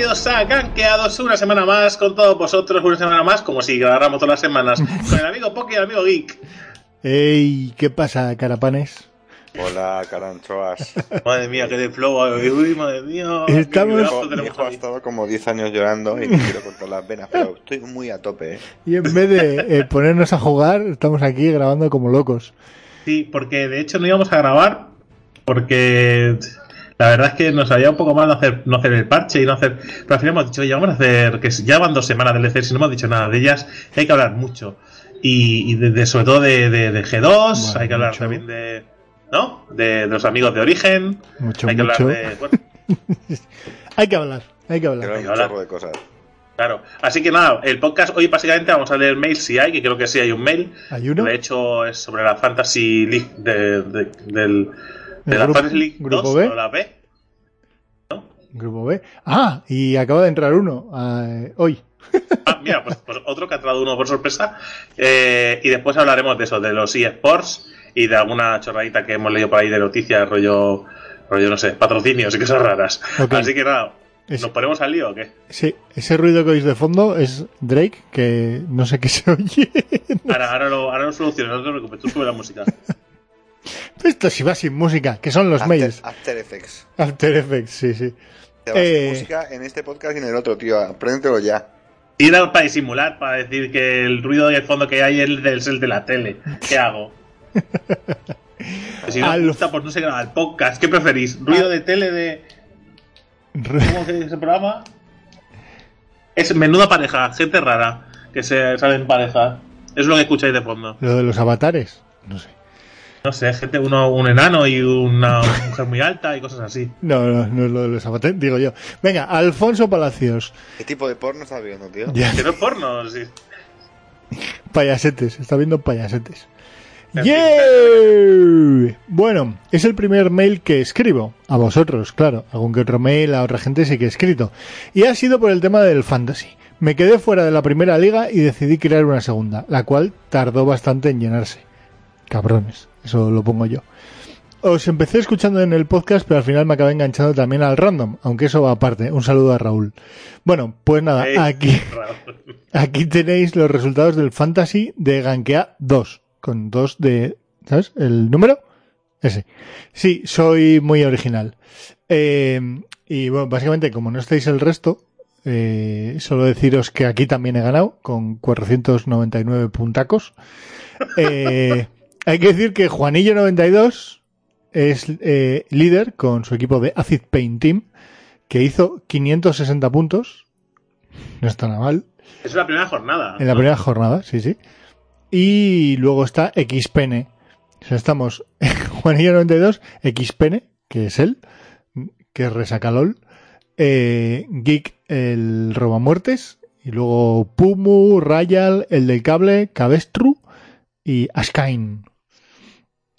Bienvenidos a Gankeados, una semana más con todos vosotros, una semana más, como si grabáramos todas las semanas, con el amigo Poki y el amigo Geek. Ey, ¿qué pasa, carapanes? Hola, caranchoas. Madre mía, qué de flow, uy, madre mía. Estamos- Mi hijo, ha estado como 10 años llorando y me quiero cortar las venas, pero estoy muy a tope, ¿eh? Y en vez de eh, ponernos a jugar, estamos aquí grabando como locos. Sí, porque de hecho no íbamos a grabar, porque la verdad es que nos había un poco mal no hacer, no hacer el parche y no hacer. Pero al final hemos dicho, oye, vamos a hacer, que ya van dos semanas del ECR, si no hemos dicho nada de ellas, hay que hablar mucho. Y, y de, de- sobre todo de, de- de G2, Bueno, hay que hablar mucho. también de. ¿No? De, de los amigos de Origen. Mucho, hay que mucho. hablar de. Bueno, Hay que hablar, hay que hablar. chorro de cosas. claro. Así que nada, el podcast hoy básicamente vamos a leer mail si hay, que creo que sí hay un mail. ¿Hay uno? De hecho, es sobre la Fantasy League de, de, del, de ¿El la grupo- League grupo 2, B? o la B. Grupo B. Ah, y acaba de entrar uno eh, hoy. Ah, mira, pues, pues otro que ha traído uno por sorpresa. Eh, y después hablaremos de eso, de los eSports y de alguna chorradita que hemos leído por ahí de noticias, rollo, rollo no sé, patrocinios y cosas raras. Así que nada, ¿nos ponemos al lío o qué? Sí, ese ruido que oís de fondo es Drake, que no sé qué se oye. Ahora, ahora, lo, ahora lo soluciono, no te preocupes, tú sube la música. Esto si va sin música, que son los After, mails. After Effects. After Effects, sí, sí. Te vas Eh. sin música en este podcast y en el otro, tío. Apréndetelo ya. Y era para disimular, para decir que el ruido de fondo que hay es el del, es el de la tele. ¿Qué hago? Si no Al- me gusta, pues no se graba el podcast. ¿Qué preferís? ¿Ruido de tele de, ¿Cómo se dice ese programa? Es menuda pareja, gente rara que se sale en pareja. Es lo que escucháis de fondo. Lo de los avatares, no sé. No sé, gente, uno, un enano y una mujer muy alta y cosas así. No, no, no es lo de los avatares, digo yo. Venga, Alfonso Palacios. ¿Qué tipo de porno estás viendo, tío? Ya, Que no es porno, sí. payasetes, está viendo payasetes. ¡Yay! Bueno, es el primer mail que escribo. A vosotros, claro. Algún que otro mail a otra gente sí que he escrito. Y ha sido por el tema del fantasy. Me quedé fuera de la primera liga y decidí crear una segunda, la cual tardó bastante en llenarse. Cabrones, eso lo pongo yo. Os empecé escuchando en el podcast, pero al final me acabé enganchando también al random, aunque eso va aparte. Un saludo a Raúl. Bueno, pues nada, aquí. Aquí tenéis los resultados del Fantasy de Gankea 2, con 2 de... ¿Sabes? ¿El número? Ese. Sí, soy muy original. Eh, y bueno, básicamente, como no estáis el resto, eh, solo deciros que aquí también he ganado, con 499 puntacos. Eh, hay que decir que Juanillo92 es eh, líder con su equipo de Acid Paint Team, que hizo 560 puntos. No está nada mal. Es la primera jornada. En la primera jornada, sí, sí. Y luego está XPN. O sea, estamos Juanillo 92, XPN, que es él, que es Resacalol, eh, Geek, el Robamuertes, y luego Pumu, Rayal, el del cable, Cabestru y Askain.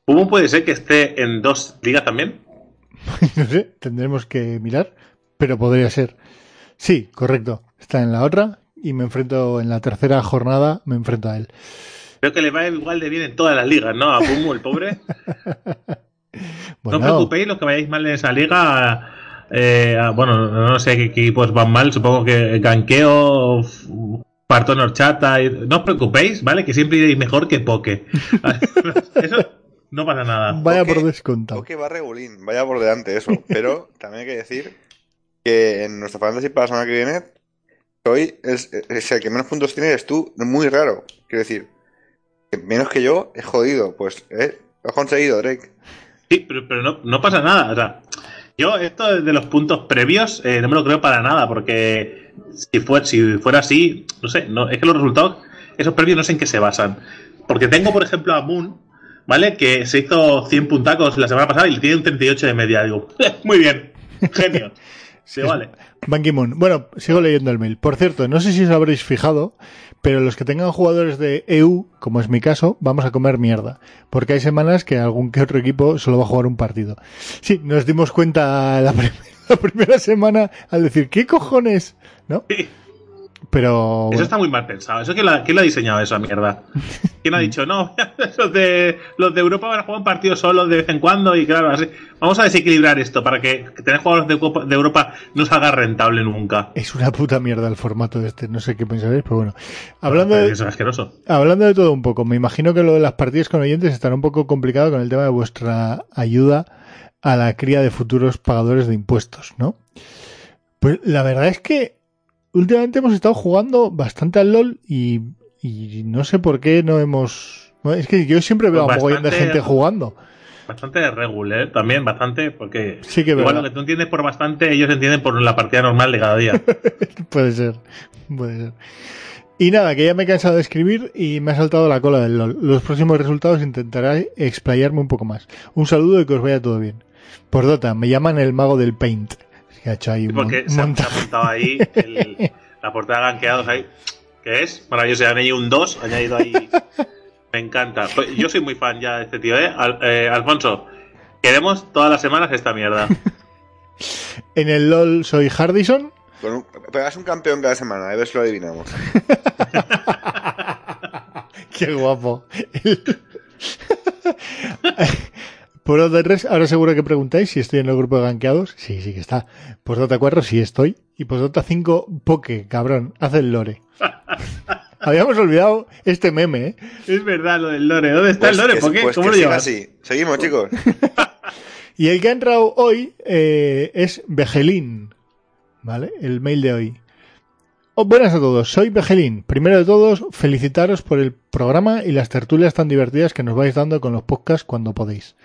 ¿Cómo puede ser que esté en dos ligas también? no sé, tendremos que mirar, pero podría ser. Sí, correcto. Está en la otra y me enfrento en la tercera jornada, me enfrento a él. Creo que le va igual de bien en todas las ligas, ¿no? A Pumu, el pobre. Bueno, No os preocupéis, los que vayáis mal en esa liga. eh, ah, bueno, no sé qué equipos van mal. Supongo que Ganqueo, Partón Horchata. y- No os preocupéis, ¿vale? Que siempre iréis mejor que Poke. Eso no pasa nada. vaya por descontado. Ok, va regulín, vaya por delante eso. Pero también hay que decir que en nuestra fantasy para la semana que viene, hoy es, es el que menos puntos tiene, eres tú, muy raro. Quiero decir, que menos que yo, es jodido. Pues, eh, lo has conseguido, Drake. Sí, pero, pero no, no pasa nada. O sea, yo esto de los puntos previos eh, no me lo creo para nada, porque si, fue, si fuera así, no sé, no, es que los resultados, esos previos no sé en qué se basan. Porque tengo, por ejemplo, a Moon, ¿vale? Que se hizo 100 puntacos la semana pasada y tiene un 38 de media. Digo, muy bien, genio. Sí, vale. Ban Ki-moon. Bueno, sigo leyendo el mail. Por cierto, no sé si os habréis fijado, pero los que tengan jugadores de EU, como es mi caso, vamos a comer mierda. Porque hay semanas que algún que otro equipo solo va a jugar un partido. Sí, nos dimos cuenta la, prim- la primera semana al decir, ¿qué cojones? ¿No? Sí. Pero. Eso está muy mal pensado. ¿Eso quién, la- quién lo ha diseñado esa mierda? ¿Quién ha dicho, no, los de, los de Europa van a jugar un partido solo de vez en cuando? Y claro, así. Vamos a desequilibrar esto para que, tener jugadores de, Europa no salga rentable nunca. Es una puta mierda el formato de este. No sé qué pensaréis, pero bueno. Hablando de, es asqueroso. Hablando de todo un poco, me imagino que lo de las partidas con oyentes estará un poco complicado con el tema de vuestra ayuda a la cría de futuros pagadores de impuestos, ¿no? Pues la verdad es que últimamente hemos estado jugando bastante al LOL y, y no sé por qué no hemos... Es que yo siempre veo a un de bastante- gente jugando. Bastante regular, ¿eh? También bastante, porque Sí que igual verdad. lo que tú entiendes por bastante, ellos entienden por la partida normal de cada día. Puede ser, puede ser. Y nada, que ya me he cansado de escribir y me ha saltado la cola del LOL. Los próximos resultados intentaré explayarme un poco más. Un saludo y que os vaya todo bien. Por Dota, me llaman el mago del paint. Que ha hecho ahí un Porque se ha, se ha montaje. apuntado ahí el- la portada de ganqueados ahí. ¿Qué es? Maravilloso, han añadido un 2, han añadido ahí. Me encanta. Pues Yo soy muy fan ya de este tío, ¿eh? Al- eh, Alfonso, queremos todas las semanas esta mierda. En el LOL soy Hardison. Un- pegas un campeón cada semana, a ver si lo adivinamos. Qué guapo. Por Dota 3, ahora seguro que preguntáis si estoy en el grupo de ganqueados. Sí, sí que está. Por Dota 4 sí estoy. Y por Dota 5, Poke, cabrón, hace el lore. Habíamos olvidado este meme, ¿eh? es verdad lo del Lore. ¿Dónde está Pues el Lore? que- ¿Por qué? pues ¿Cómo que lo siga llevas? así. Seguimos, chicos. Y el que ha entrado hoy eh, es Vegelín, ¿vale? El mail de hoy. Oh, buenas a todos, soy Vegelín. Primero de todos, felicitaros por el programa y las tertulias tan divertidas que nos vais dando con los podcasts cuando podéis.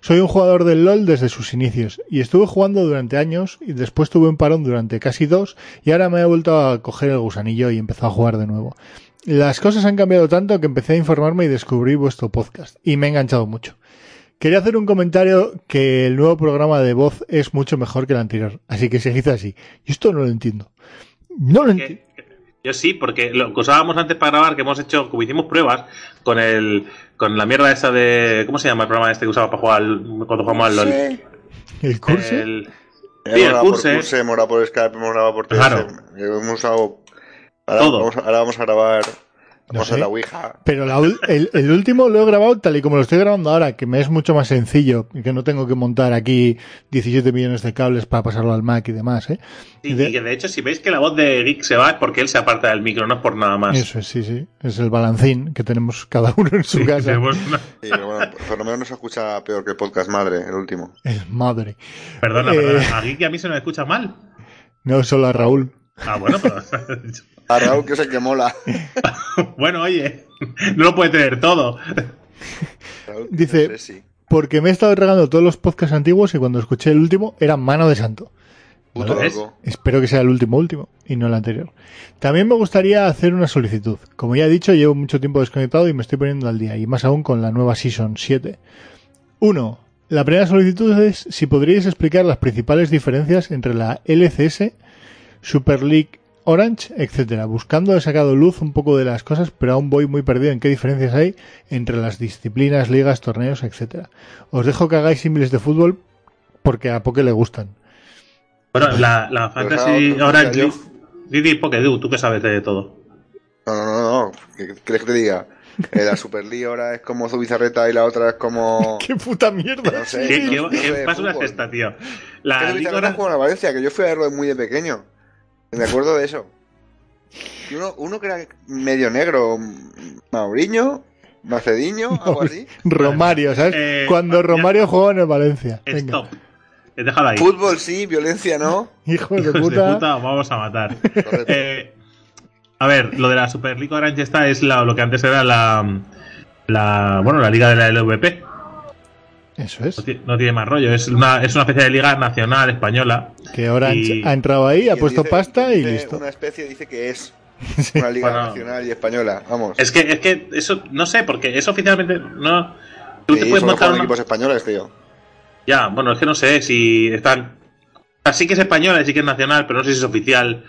Soy un jugador del LOL desde sus inicios y estuve jugando durante años y después tuve un parón durante casi dos y ahora me he vuelto a coger el gusanillo y he empezado a jugar de nuevo. Las cosas han cambiado tanto que empecé a informarme y descubrí vuestro podcast y me he enganchado mucho. Quería hacer un comentario que el nuevo programa de voz es mucho mejor que el anterior, así que seguid así. Yo esto no lo entiendo. No lo entiendo. Yo sí, porque lo que usábamos antes para grabar, que hemos hecho, como hicimos pruebas con el con la mierda esa de. ¿Cómo se llama el programa este que usaba para jugar al- cuando jugamos al LOL? ¿El curso? El- Sí, el grabado por curse. curse, hemos grabado por Skype, hemos grabado por Claro. Hemos usado... Ahora, Todo. Vamos, ahora vamos a grabar... No sé. la Ouija. Pero la el, el último lo he grabado tal y como lo estoy grabando ahora, que me es mucho más sencillo y que no tengo que montar aquí 17 millones de cables para pasarlo al Mac y demás, ¿eh? Y, De- y que de hecho, si veis que la voz de Geek se va, es porque él se aparta del micro, no es por nada más. Eso es, sí, sí. Es el balancín que tenemos cada uno en su Sí, casa. tenemos una- Sí, pero bueno, por lo menos no se escucha peor que el podcast madre, el último. Es madre. Perdona, Eh. perdona. A Geek y a mí se me escucha mal. No solo a Raúl. Ah, bueno, pero. A Raúl, que es el que mola. bueno, oye, no lo puede tener todo. Dice- no sé si- Porque me he estado regando todos los podcasts antiguos y cuando escuché el último era mano de santo. Puto. Espero que sea el último último y no el anterior. También me gustaría hacer una solicitud. Como ya he dicho, llevo mucho tiempo desconectado y me estoy poniendo al día, y más aún con la nueva Season 7. 1. La primera solicitud es si podríais explicar las principales diferencias entre la LCS, Super League Orange, etcétera. Buscando he sacado luz un poco de las cosas, pero aún voy muy perdido en qué diferencias hay entre las disciplinas, ligas, torneos, etcétera. Os dejo que hagáis símiles de fútbol porque a Poké le gustan. Bueno, la, la Pues Fantasy ahora. yo- Didi Pokédew, tú que sabes de todo. No, no, no, no. ¿Qué quieres que te diga? Eh, la Super League ahora es como Zubizarreta y la otra es como... ¡Qué puta mierda! No sé. ¿Qué, qué, no qué sé, basura es fútbol. esta, tío? ¿Qué La Liga ahora. jugó en la Valencia? Que yo fui a verlo muy de pequeño. Me acuerdo de eso. Uno, uno que era medio negro, Mauriño, Macediño, algo así. Romario, ¿sabes? Eh, Cuando Romario jugó en el Valencia. Venga. Stop. Déjalo ahí. Fútbol sí, violencia no. Hijo de Hijos de puta. puta, vamos a matar. Eh, a ver, lo de la Super League Orange esta es la- lo que antes era la, la bueno la liga de la LVP. Eso es. No, ti- no tiene más rollo. Es una, es una especie de liga nacional española. Que Y- ha entrado ahí, ha puesto dice- pasta y listo. Una especie dice que es una liga Bueno. nacional y española. Vamos. Es que, es que eso, no sé, porque eso oficialmente no. Tú te puedes solo montar una- equipos españoles, tío. Ya, bueno, es que no sé si están. Así que es española y sí que es nacional, pero no sé si es oficial.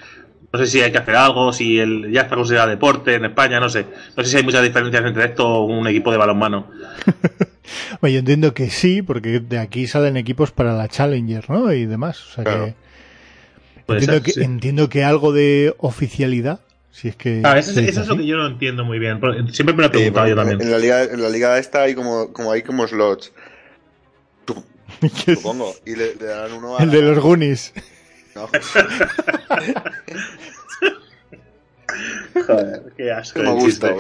No sé si hay que hacer algo, si el, ya está considerado deporte en España, no sé. No sé si hay muchas diferencias entre esto o un equipo de balonmano. Bueno, yo entiendo que sí, porque de aquí salen equipos para la Challenger, ¿no? Y demás. O sea Claro. que entiendo, ser, que sí. entiendo que algo de oficialidad Si es que. Ah, eso, es- eso lo que yo no entiendo muy bien. Siempre me lo he Sí, preguntado yo bueno, también. en, la liga, en la liga esta hay como, como hay como slots, es supongo. Y le, le darán uno a. el de los Goonies. No, Joder, qué asco. me gusta.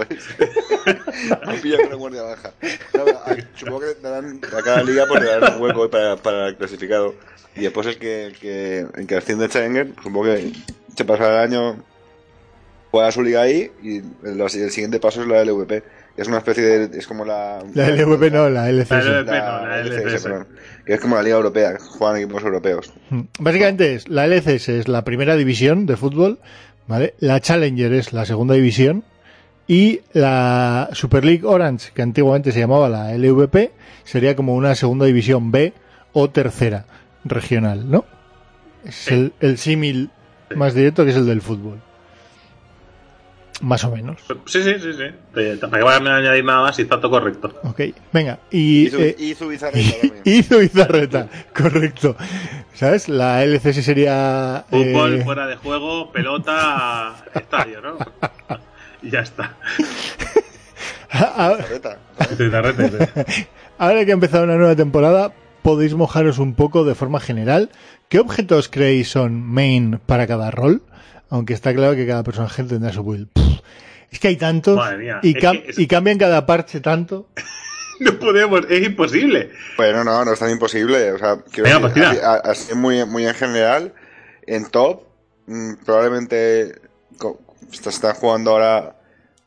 Me pilla con la guardia baja. A- supongo que darán a cada liga pues, le darán un hueco para, para el clasificado. Y después el que, el que, el que asciende Challenger, supongo que se pasará el año, juega su liga ahí y el, el siguiente paso es la LVP. Es una especie de. Es como la. La LVP no, la LCS. La LVP. La, no, la LCS, LCS. perdón. Que es como la liga europea, juegan equipos europeos. Mm. Básicamente es la LCS es la primera división de fútbol, ¿vale? La Challenger es la segunda división y la Super League Orange, que antiguamente se llamaba la LVP, sería como una segunda división B o tercera regional, ¿no? Es el, el símil más directo que es el del fútbol. Más o menos. Sí, sí, sí, sí. ¿Para qué voy a añadir nada más si está todo correcto? Ok, venga. Y, su, eh, y su bizarreta también. hizo Izarreta, correcto. ¿Sabes? La LCS sería... Fútbol, eh, fuera de juego, pelota, estadio, ¿no? Y ya está. a- Bizarreta. Tizarrete, Ahora que ha empezado una nueva temporada, podéis mojaros un poco de forma general. ¿Qué objetos creéis son main para cada rol? Aunque está claro que cada personaje tendrá su build. Pff, es que hay tantos Madre mía, y, es cam- que es- y cambian cada parche tanto. No podemos, es imposible. Bueno, no, no es tan imposible. O sea, quiero Venga, pues decir, tira. así, a- así muy, muy en general, en top, mm, probablemente co- está, está jugando ahora,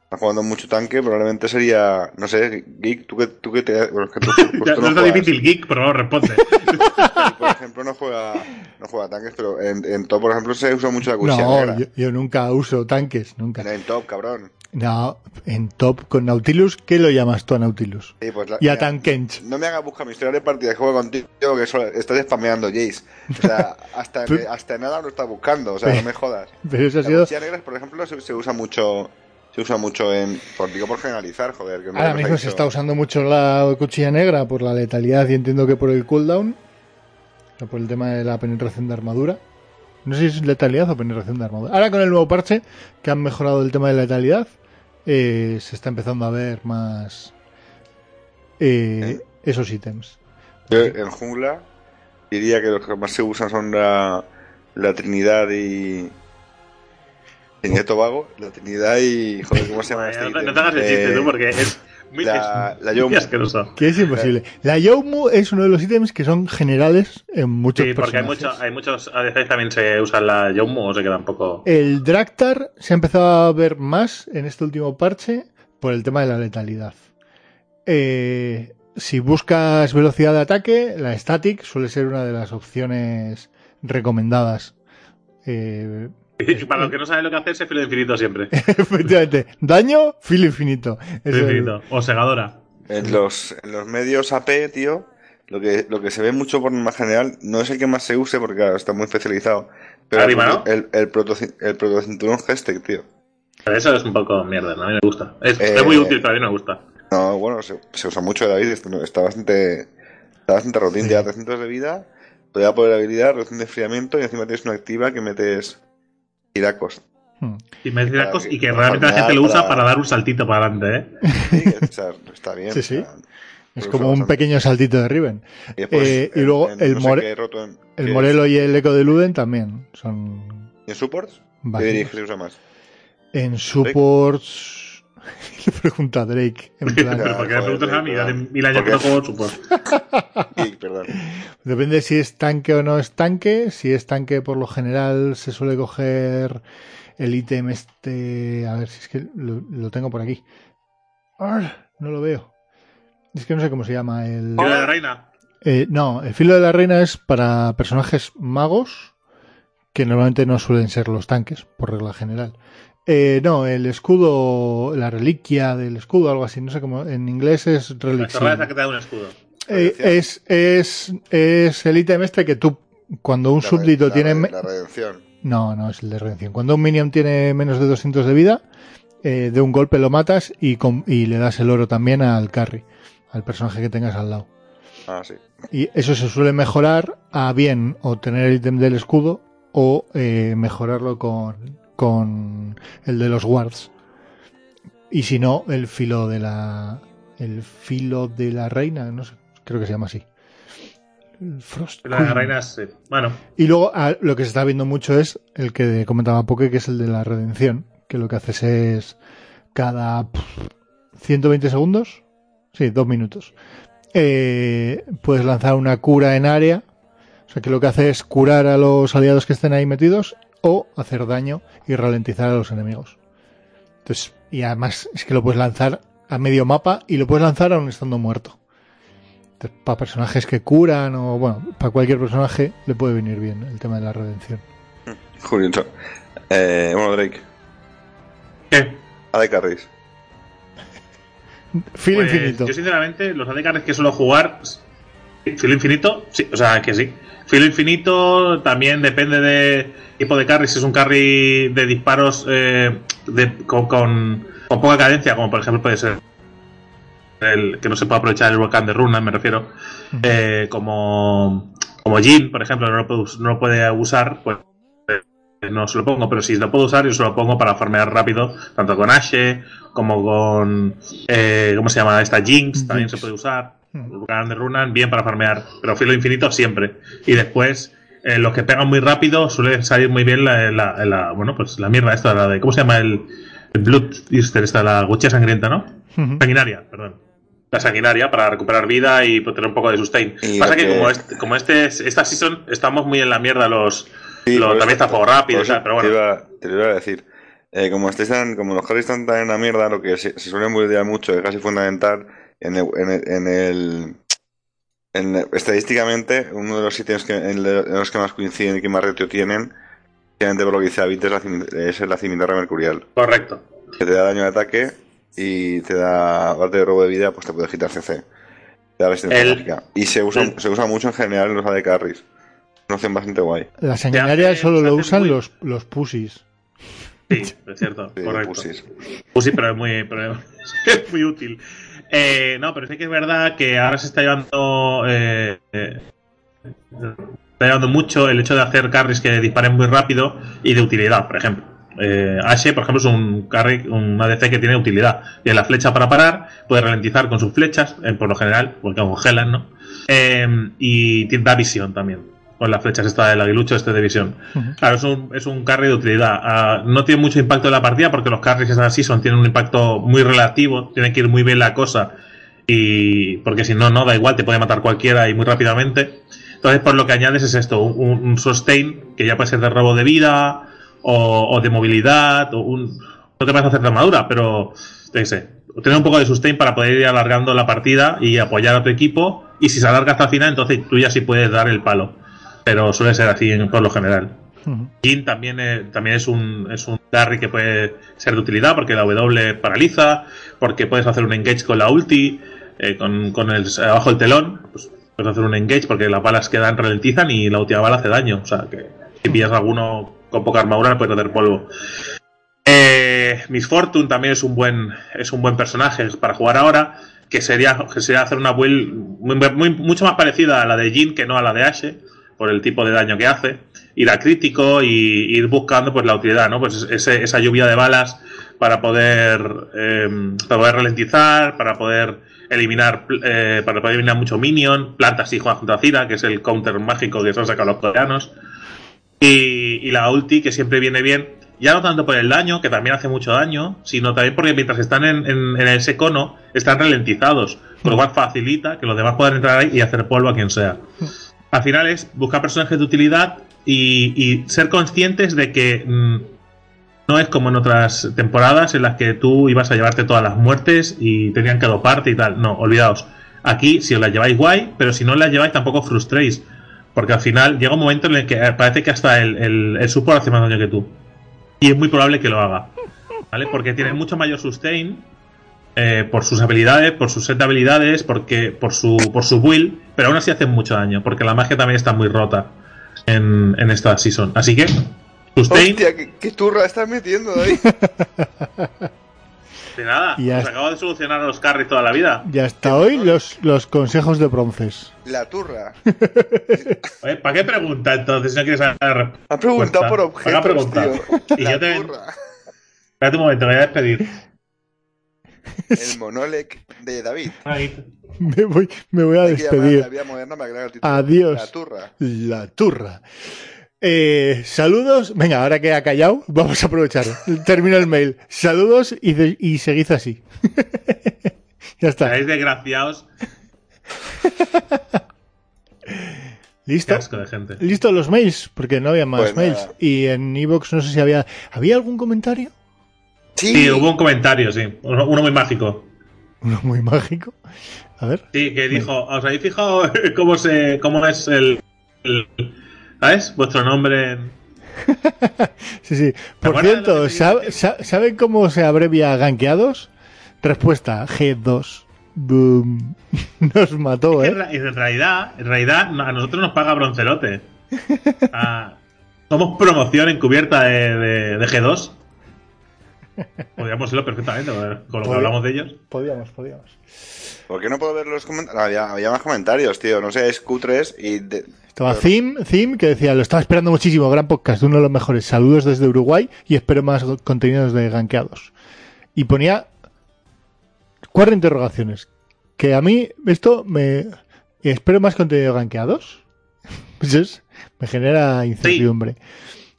está jugando mucho tanque, probablemente sería, no sé, Geek, tú que, tú que te, bueno, es que tú, pues Ya, tú no no está juegas. difícil, geek, por favor, responde. por ejemplo, no juega, no juega tanques, pero en, en top, por ejemplo, se usa mucho la cuchilla No, negra. yo, yo nunca uso tanques, nunca. En top, cabrón. No, en top con Nautilus, ¿qué lo llamas tú a Nautilus? Sí, pues la- Y a mira, Tankench. No me hagas buscar mi historia de partida que juego contigo, que solo estás spameando Jace. O sea, hasta, Pero- hasta nada lo estás buscando, o sea, no me jodas. Pero eso ha La sido... cuchilla negra, por ejemplo, se, se usa mucho. Se usa mucho en. Por, digo por generalizar, joder. Que Ahora mismo se está usando mucho la cuchilla negra por la letalidad y entiendo que por el cooldown. O por el tema de la penetración de armadura. No sé si es letalidad o penetración de armadura. Ahora con el nuevo parche, que han mejorado el tema de letalidad, eh, se está empezando a ver más eh, esos ítems. Yo en jungla diría que los que más se usan son la, la Trinidad y. Trinidad y Tobago, la Trinidad y. Joder, ¿cómo se llama este no, no te hagas el chiste Eh, tú, porque es muy, la- es la Yomu. Que es imposible. La Youmu es uno de los ítems que son generales en muchos Sí, porque hay, mucho, hay muchos ADCs también se usan la Yomu o se quedan poco. El Draktar se ha empezado a ver más en este último parche por el tema de la letalidad. Eh, si buscas velocidad de ataque, la Static suele ser una de las opciones recomendadas. Eh, Y para los que no saben lo que hacer, se filo infinito siempre. efectivamente, daño, filo infinito. Infinito. O segadora. En los, en los medios AP, tío, lo que, lo que se ve mucho por más general no es el que más se use porque claro, está muy especializado. Pero Arriba, el, ¿no? el, el, proto, el protocinturón Gestec, tío. Pero eso es un poco mierda, ¿no? a mí me gusta. Es, Eh, es muy útil, pero a mí me gusta. No, bueno, se, se usa mucho David, está bastante, está bastante rotín, Sí. da 300 de vida, te da poder de habilidad, reducción de enfriamiento y encima tienes una activa que metes tiracos. Hmm. Y me y que realmente la gente lo usa para- para dar un saltito para adelante, ¿eh? Sí, que, o sea, está bien. Sí, sí. o sea, Es como un bastante. pequeño saltito de Riven. Y, después, eh, y luego en el no sé more- qué roto en, El que Morelo es- y el Eco de Luden también son ¿Y en supports? ¿Qué dirías que se usa más? En supports. Le pregunta a Drake. En plan, Pero ¿por qué me joder, preguntas a mí? Hace perdón. mil años que ¿Por no qué? juego support. Sí, perdón. depende si es tanque o no es tanque. Si es tanque, por lo general se suele coger el ítem este. A ver si es que lo, lo tengo por aquí. No lo veo. Es que no sé cómo se llama el. Filo de la reina. Eh, no, el filo de la reina es para personajes magos que normalmente no suelen ser los tanques, por regla general. Eh, no, el escudo, la reliquia del escudo, algo así, no sé cómo, en inglés es La seal. esa que te da un escudo. Eh, es, es, es el ítem este que tú, cuando un La súbdito la tiene... La redención. No, no es el de redención. Cuando un minion tiene menos de 200 de vida, eh, de un golpe lo matas y, con- y le das el oro también al carry, al personaje que tengas al lado. Ah, sí. Y eso se suele mejorar a bien o tener el ítem del escudo o eh, mejorarlo con, con el de los wards. Y si no, el filo de la. El filo de la reina, no sé, creo que se llama así. El Frost. La reina sí. Bueno, Y luego ah, lo que se está viendo mucho es el que comentaba Poke, que es el de la redención, que lo que haces es cada pff, 120 segundos, sí, dos minutos, eh, puedes lanzar una cura en área, o sea que lo que hace es curar a los aliados que estén ahí metidos o hacer daño y ralentizar a los enemigos. Entonces, y además es que lo puedes lanzar a medio mapa y lo puedes lanzar aún estando muerto. Entonces, para personajes que curan o, bueno, para cualquier personaje le puede venir bien el tema de la redención. Curioso. Eh, bueno, Drake. ¿qué? AD Carries. Pues, infinito. Yo sinceramente, los AD carries que suelo jugar, filo infinito, sí, o sea que sí. Filo infinito también depende de tipo de carry. Si es un carry de disparos eh, de- con, con- con poca cadencia, como por ejemplo puede ser el que no se puede aprovechar el volcán de Runa, me refiero, eh, como, como Jin, por ejemplo, no lo puede, no lo puede usar, pues eh, no se lo pongo, pero si lo puedo usar, yo se lo pongo para farmear rápido, tanto con Ashe como con. Eh, ¿Cómo se llama? Esta Jinx también se puede usar. Mm. El Vulcan de Runan, bien para farmear, pero filo infinito siempre. Y después, eh, los que pegan muy rápido suelen salir muy bien la, la- la- bueno, pues la mierda esta, la de. ¿Cómo se llama? El, el Blood Easter, esta, la guchilla sangrienta, ¿no? Ujú. Sanguinaria, perdón. La sanguinaria para recuperar vida y pues, tener un poco de sustain. Y Pasa que, que- como, este, como este, esta season estamos muy en la mierda los. Sí, Lo- por también está juego rápido pero bueno. Te, iba, te iba a decir. Eh, como, estáis tan, como los carries están tan en la mierda, lo que se, se suele moldear mucho, es casi fundamental, en el, en el, en el- en el- estadísticamente, uno de los ítems que, en los que más coinciden y que más retio tienen, obviamente por lo que dice David, es, la, es la cimitarra mercurial, Correcto. que te da daño de ataque y te da, aparte de robo de vida, pues te puede quitar CC. Te da resistencia El- mágica. Y se usa, el- se usa mucho en general en los AD carries. Una opción bastante guay. La sanguinaria hace- solo se lo usan muy- los, los pussies. Sí, es cierto, Sí, correcto. pussies. Sí, pero es muy, pero es muy útil. Eh, no, pero sí que es verdad que ahora se está llevando. Eh, eh, está llevando mucho el hecho de hacer carries que disparen muy rápido y de utilidad, por ejemplo. Eh, Ashe, por ejemplo, es un carry, un ADC que tiene utilidad. Tiene la flecha para parar, puede ralentizar con sus flechas, por lo general, porque congelan, ¿no? Eh, y da visión también. Con las flechas esta del aguilucho, este de visión. Ujú. Claro, es un, es un carry de utilidad. Ah, no tiene mucho impacto en la partida porque los carries así son, tienen un impacto muy relativo, tiene que ir muy bien la cosa. Y porque si no, no, da igual, te puede matar cualquiera y muy rápidamente. Entonces, por lo que añades es esto, un, un sustain, que ya puede ser de robo de vida, o, o de movilidad, o un. No te parece hacer de armadura, pero. Sé. Tener un poco de sustain para poder ir alargando la partida y apoyar a tu equipo. Y si se alarga hasta el final, entonces tú ya sí puedes dar el palo. Pero suele ser así en, por lo general. Jin también, eh, también es un, es un carry que puede ser de utilidad porque la W paraliza, porque puedes hacer un engage con la ulti, eh, con, con el, abajo el telón, pues puedes hacer un engage porque las balas quedan ralentizan y la última bala hace daño. O sea que si pillas alguno con poca armadura puedes hacer polvo. Eh, Miss Fortune también es un buen es un buen personaje para jugar ahora que sería que sería hacer una build muy- muy- mucho más parecida a la de Jin que no a la de Ashe por el tipo de daño que hace ir a crítico y ir buscando pues la utilidad no pues ese- esa lluvia de balas para poder eh, para poder ralentizar para poder eliminar eh, para poder eliminar mucho minion plantas y junto a Cira que es el counter mágico que se han sacado los coreanos y, y la ulti, que siempre viene bien, ya no tanto por el daño, que también hace mucho daño, sino también porque mientras están en, en- en ese cono, están ralentizados, con lo cual facilita que los demás puedan entrar ahí y hacer polvo a quien sea. Al final es buscar personajes de utilidad y, ser conscientes de que mm, no es como en otras temporadas en las que tú ibas a llevarte todas las muertes y tenían que doparte y tal. No, olvidaos. Aquí, si os las lleváis guay, pero si no las lleváis, tampoco frustréis. Porque al final llega un momento en el que parece que hasta el, el, support hace más daño que tú. Y es muy probable que lo haga. ¿Vale? Porque tiene mucho mayor sustain. eh, por sus habilidades, por su set de habilidades, porque, por su, por su build, pero aún así hacen mucho daño, porque la magia también está muy rota en, en esta season. Así que, sustain, Hostia, ¿qué, qué turra estás metiendo ahí? De nada, Y ya nos está. acabo de solucionar los carries toda la vida. Y hasta hoy los, los consejos de bronces. La turra. Oye, ¿Para qué pregunta entonces si no quieres saber la respuesta? Ha preguntado por ¿Para qué ha objetos, preguntado? tío. Y La yo te- turra. Espérate un momento, me voy a despedir. El monolec de David. Me voy, me voy a Hay que llamar despedir. La vida moderna me agrega el título. Adiós. La turra. La turra. Eh, saludos. Venga, ahora que ha callado, vamos a aprovechar. Termino el mail. Saludos y, de- y seguid así. ya está. Seáis desgraciados. Qué ¿Listo? asco de gente. ¿Listo los mails? Porque no había más Pues mails. nada. Y en Evox no sé si había... ¿Había algún comentario? Sí. Sí, hubo un comentario, sí. Uno, uno muy mágico. Uno muy mágico. A ver. Sí, que dijo, ¿os habéis fijado cómo se cómo es el, el- ¿sabes? Vuestro nombre en... Sí, sí. Por cierto, que ¿saben cómo se abrevia ganqueados? Respuesta, G2. Boom. Nos mató, ¿eh? ra- en realidad, en realidad a nosotros nos paga Broncelote. Ah, somos promoción encubierta de, de, de G2. Podríamos serlo perfectamente, con lo que hablamos de ellos. Podíamos, podíamos. ¿Por qué no puedo ver los comentarios? Había, había más comentarios, tío. No sé, es Q3 y... de- Estaba Zim, Zim, que decía, lo estaba esperando muchísimo, gran podcast, uno de los mejores. Saludos desde Uruguay y espero más contenidos de ganqueados. Y ponía cuatro interrogaciones. Que a mí esto me... Espero más contenido de ganqueados. Pues es- me genera incertidumbre.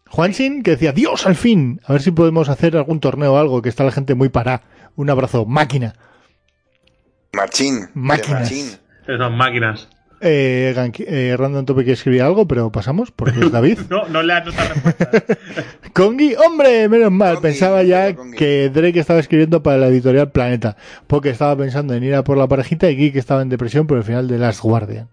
Juansin, que decía, Dios, al fin. A ver si podemos hacer algún torneo o algo, que está la gente muy parada. Un abrazo, máquina. Machín. Máquinas. Machín. Son máquinas. Eh, eh, Random Topic escribía algo, pero pasamos, porque es David. No, no leas nuestras respuestas. Congi, hombre, menos mal. Pensaba ya que Drake estaba escribiendo para la editorial Planeta, porque estaba pensando en ir a por la parejita y Geek estaba en depresión por el final de Last Guardian.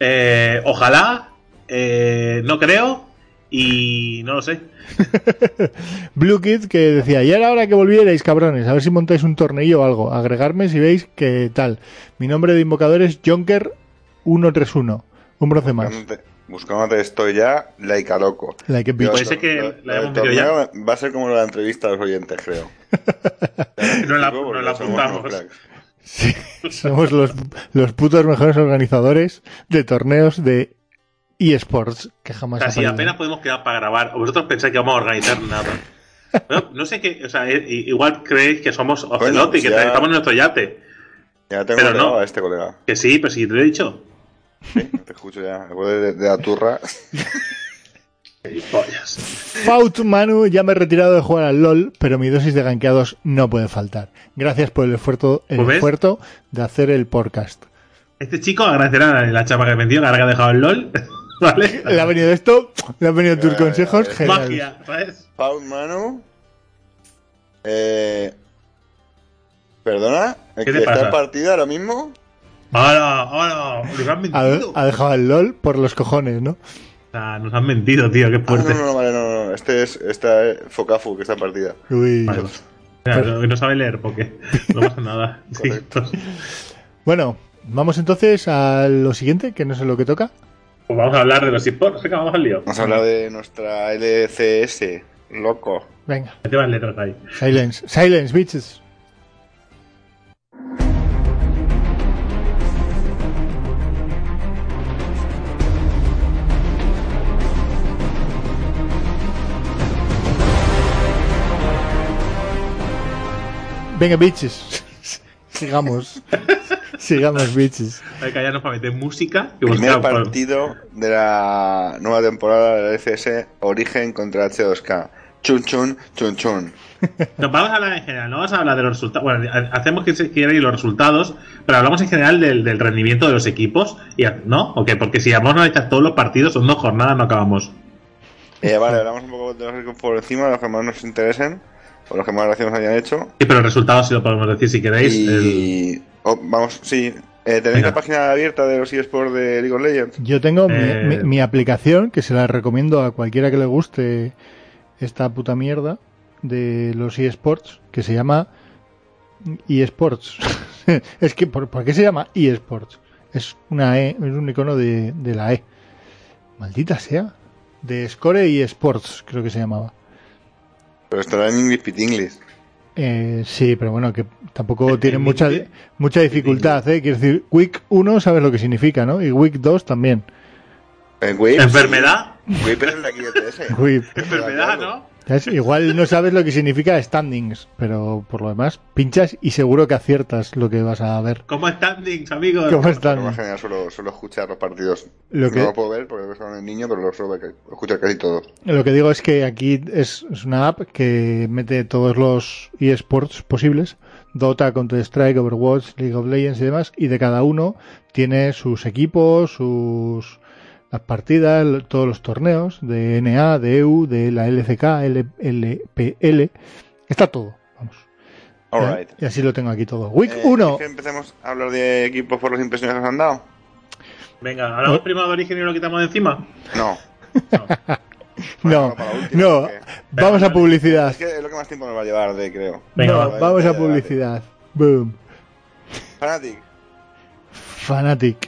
Eh, ojalá, eh, no creo y no lo sé. Blue Kid que decía, ya era hora que volvierais, cabrones, a ver si montáis un tornillo o algo. Agregarme si veis que tal. Mi nombre de invocador es Jonker131. Un bronce más. Buscándote, buscándote estoy ya, laica loco. Like a. Puede ser que Lo- la metido ya. Va a ser como la entrevista a los oyentes, creo. No la- no la apuntamos. Sí, somos los, los putos mejores organizadores de torneos de eSports que jamás Casi apenas podemos quedar para grabar. ¿O vosotros pensáis que vamos a organizar nada? No, no sé qué, o sea, eh, igual creéis que somos ocelote y que pues estamos en nuestro yate. Ya tengo Pero no. a este colega. Que sí, pero si te lo he dicho. Sí, te escucho ya. Después de, de la turra. Pollas. Faut Manu, ya me he retirado de jugar al LOL, pero mi dosis de ganqueados no puede faltar. Gracias por el esfuerzo, el Pues esfuerzo de hacer el podcast. Este chico agradecerá la chapa que que ahora que ha dejado el LOL. ¿Vale? Le ha venido esto, le han venido tus Ya, consejos, ya, ya. genial. Magia, ¿sabes? Found Manu. Eh, ¿Perdona? ¿El ¿Qué que te está pasa? en partida ahora mismo? ¡Hola! ¡Hola! Nos han Ha, mentido. ha dejado el LOL por los cojones, ¿no? O sea, nos han mentido, tío, qué Ah, no, fuerte. no, no, vale, no, no. Este es esta es Focafu, que está en partida. Uy. Vale. Mira, no, no sabe leer porque no pasa nada. Sí, Correcto. pues, Bueno, vamos entonces a lo siguiente, que no sé lo que toca. Pues vamos a hablar de los esports. Venga, vamos al lío. Vamos a hablar de nuestra LCS. Loco. Venga, Mete más letras ahí. silence, silence, bitches. Venga, bitches. Sigamos. Sigamos, bitches. Hay que callarnos para meter música. Que Primer por- partido de la nueva temporada de la LCS Origen contra H2K. Chun chun, chun chun. No, vamos a hablar en general, no vamos a hablar de los resultados. Bueno, ha- hacemos que se quieran los resultados, pero hablamos en general del, del rendimiento de los equipos. Y, ¿No? ¿O qué? Porque si vamos a analizar todos los partidos, son dos jornadas, no acabamos. Eh, vale, hablamos un poco de los que por encima, los que más nos interesen, o los que más gracia nos hayan hecho. Sí, pero el resultado sí lo podemos decir si queréis. El- Y oh, vamos, sí. Eh, ¿Tenéis Venga. la página abierta de los eSports de League of Legends? Yo tengo mi- Eh. mi, mi aplicación, que se la recomiendo a cualquiera que le guste esta puta mierda de los eSports, que se llama eSports. es que, ¿por, por qué se llama eSports? Es una E, es un icono de, de la E. Maldita sea. De Score eSports, creo que se llamaba. Pero estará en English Pit English. Eh, sí, pero bueno, que tampoco El- tiene el mucha, mucha dificultad, ¿eh? Quiero decir, Week 1 sabes lo que significa, ¿no? Y Week 2 también. Eh, Enfermedad, Whip es el de aquí de TS. Whip. enfermedad, ¿no? ¿Sabes? Igual no sabes lo que significa standings, pero por lo demás, pinchas y seguro que aciertas lo que vas a ver. ¿Cómo standings, amigos? ¿Cómo están? más general suelo, suelo escuchar los partidos. Lo que- No lo puedo ver porque soy un niño, pero lo suelo escucho casi todo. Lo que digo es que aquí es, es una app que mete todos los eSports posibles, Dota, Counter-Strike, Overwatch, League of Legends y demás, y de cada uno tiene sus equipos, sus las partidas, todos los torneos de NA, de EU, de la LCK, L- LPL, está todo, vamos. Alright. Y así lo tengo aquí todo. Week Eh, 1. ¿quieres que empecemos a hablar de equipos por las impresiones que nos han dado? Venga, ¿hablamos Oh. primero de origen y lo quitamos de encima? No. No, la última, no, porque- vamos a publicidad. Es que es lo que más tiempo nos va a llevar, de creo. Venga, No, va, vamos a publicidad. Boom. Fanatic. Fanatic.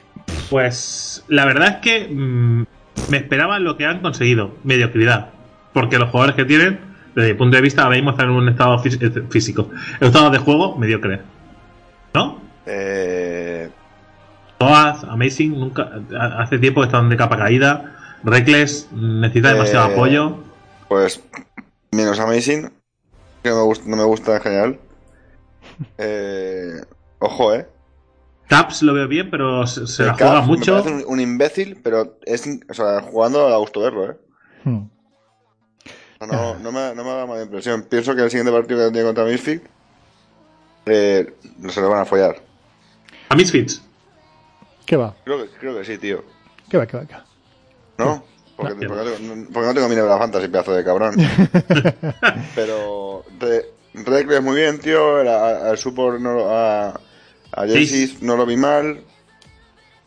Pues la verdad es que mm, me esperaba lo que han conseguido, mediocridad. Porque los jugadores que tienen, desde mi punto de vista, ahora mismo están en un estado fí- eh, físico. En un estado de juego mediocre. ¿No? Eh, Amazing, nunca, ha- hace tiempo que están de capa caída. Reckless necesita demasiado Eh, apoyo. pues menos Amazing, que no me gusta, no me gusta en general. Eh, ojo, eh. Caps lo veo bien, pero se, se la El Caps juega Me mucho. parece un, un imbécil, pero es, o sea, jugando da gusto verlo, eh. Hmm. No, no, me, no me da mala impresión. Pienso que el siguiente partido que tiene contra Misfit eh, no se lo van a follar. A Misfits. ¿Qué va? Creo que, creo que sí, tío. ¿Qué va? ¿Qué va? ¿Qué va? ¿No? Porque, No, porque no, tengo, porque no tengo mi Fantasy, pedazo de cabrón. Pero Re- Reckless muy bien, tío. El- a- Al support no, lo- a, Jessis no lo vi mal.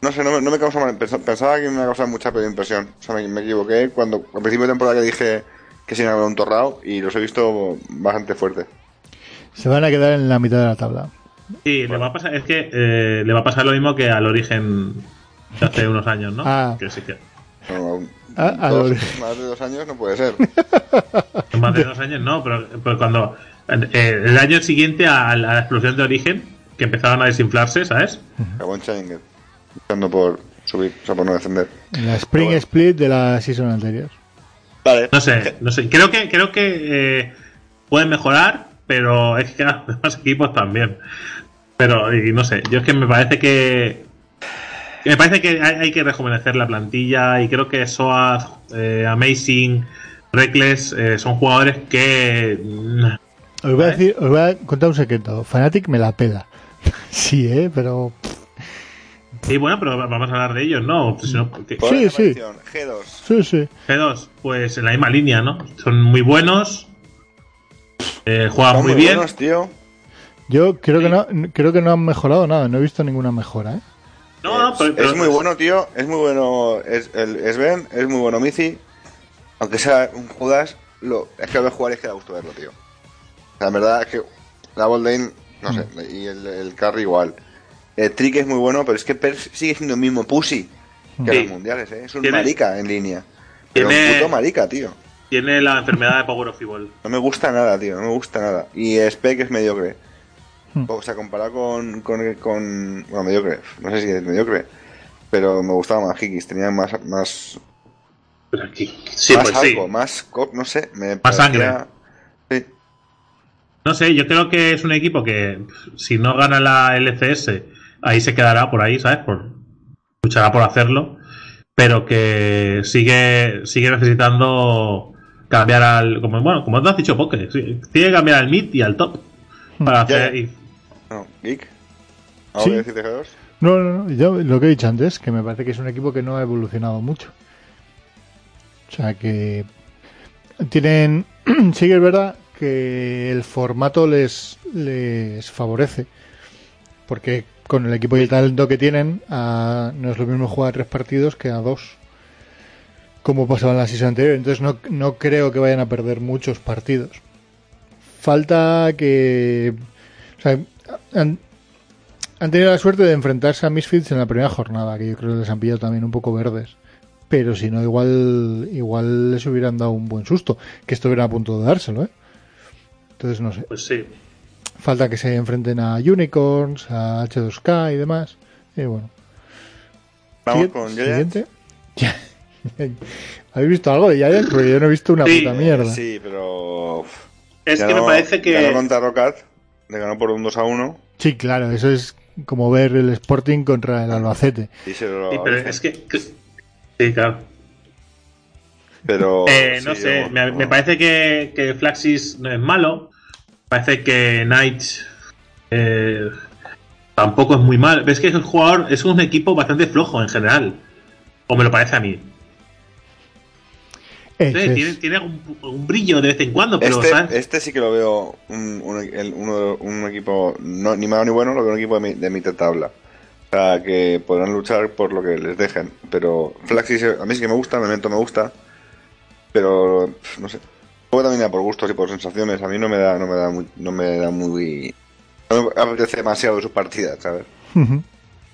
No sé, no me, no me causa mal. Pensa- Pensaba que me iba a causar mucha peor impresión. O sea, me, me equivoqué cuando al principio de temporada que dije que se iban a ver un torrao y los he visto bastante fuerte. Se van a quedar en la mitad de la tabla. Sí, le va a pasar, es que eh, le va a pasar lo mismo que al origen de hace unos años, ¿no? Ah. Que sí que. No, Ah, dos- más de dos años no puede ser. Más de dos años no, pero, pero cuando. eh, el año siguiente a, a la explosión de origen, que empezaron a desinflarse, ¿sabes? En Challenger. Luchando por subir, o sea, por no defender. En la Spring Bueno. Split de la season anterior. Vale. No sé, no sé. Creo que, creo que eh, pueden mejorar, pero es que los demás equipos también. Pero, y no sé, yo es que me parece que. Me parece que hay, hay que rejuvenecer la plantilla y creo que Soaz, eh, Amazing, Reckless eh, son jugadores que. mm, Os voy a decir, os voy a contar un secreto. Fanatic me la pela. Sí, eh, pero Sí, bueno, pero vamos a hablar de ellos, ¿no? Pues si no, ¿qué- Por Sí, la sí. aparición, G2. sí, sí. G2, pues en la misma línea, ¿no? Son muy buenos, eh, juegan Son muy bien. buenos, tío. Yo creo Sí. que no, creo que no han mejorado nada. No he visto ninguna mejora, eh. No, no, es, pero, pero- es muy bueno, tío. Es muy bueno. Es, el, Sven, es muy bueno Mizi. Aunque sea un Judas, lo, es que lo ves jugar y es que da gusto verlo, tío. O sea, en verdad es que la Boldane, no sé, y el, el Carry igual. El Trick es muy bueno, pero es que Per sigue siendo el mismo Pussy que Sí. los mundiales, ¿eh? Es un Tiene- marica en línea. Pero Tiene- un puto marica, tío. Tiene la enfermedad de Power of Evil. No me gusta nada, tío, no me gusta nada. Y Spec es mediocre. Hmm. O sea, comparado con, con, con- Bueno, mediocre. No sé si es mediocre. Pero me gustaba más Hikis. Tenía más. Más, Pero aquí- sí, más pues sí. algo, más. No sé. Me Más parecía- Sí. No sé, yo creo que es un equipo que si no gana la LCS, ahí se quedará por ahí, ¿sabes? Por, luchará por hacerlo, pero que sigue, sigue necesitando cambiar al. Como, bueno, como te has dicho, Poke, sí, tiene que cambiar al mid y al top. Para Ya, hacer. y- No, Geek. ¿Algo Sí. que decir de G2? No, no, no. Yo lo que he dicho antes, que me parece que es un equipo que no ha evolucionado mucho. O sea que tienen. sí que es verdad que el formato les, les favorece. Porque con el equipo y el talento que tienen, no es lo mismo jugar a tres partidos que a dos. Como pasaba en la season anterior. Entonces no, no creo que vayan a perder muchos partidos. Falta que. Han tenido la suerte de enfrentarse a Misfits en la primera jornada, que yo creo que les han pillado también un poco verdes. Pero si no, igual, igual les hubieran dado un buen susto, que estuvieran a punto de dárselo, ¿eh? Entonces no sé. Pues sí. falta que se enfrenten a Unicorns, a H2K y demás. Y bueno. Vamos Siguiente- con Giants. siguiente. ¿Habéis visto algo de Giants? Porque yo no he visto una Sí, puta mierda. Sí, pero. Es que ganó- me parece Ganó que. contra Rocket, le ganó por un 2 a 1 Sí, claro, eso es como ver el Sporting contra el Albacete. y se lo. Sí, pero es que. Sí, claro. Pero. Eh, sí, no sé, yo- me, me parece que, que Flaxis no es malo. Parece que Knight eh, tampoco es muy mal. Ves que es un jugador, es un equipo bastante flojo en general. O me lo parece a mí. Es- tiene, tiene un, un brillo de vez en cuando, pero Este, ¿sabes? este sí que lo veo un, un, el- uno- un equipo no, ni malo ni bueno, lo veo un equipo de, mi- de mitad tabla. O sea, que podrán luchar por lo que les dejen. Pero Flaxis a mí sí que me gusta, Memento me gusta. Pero no sé. Luego también da por gustos y por sensaciones. A mí no me da, no me da muy, no me da muy. No me apetece demasiado de sus partidas, ¿sabes? Ujú.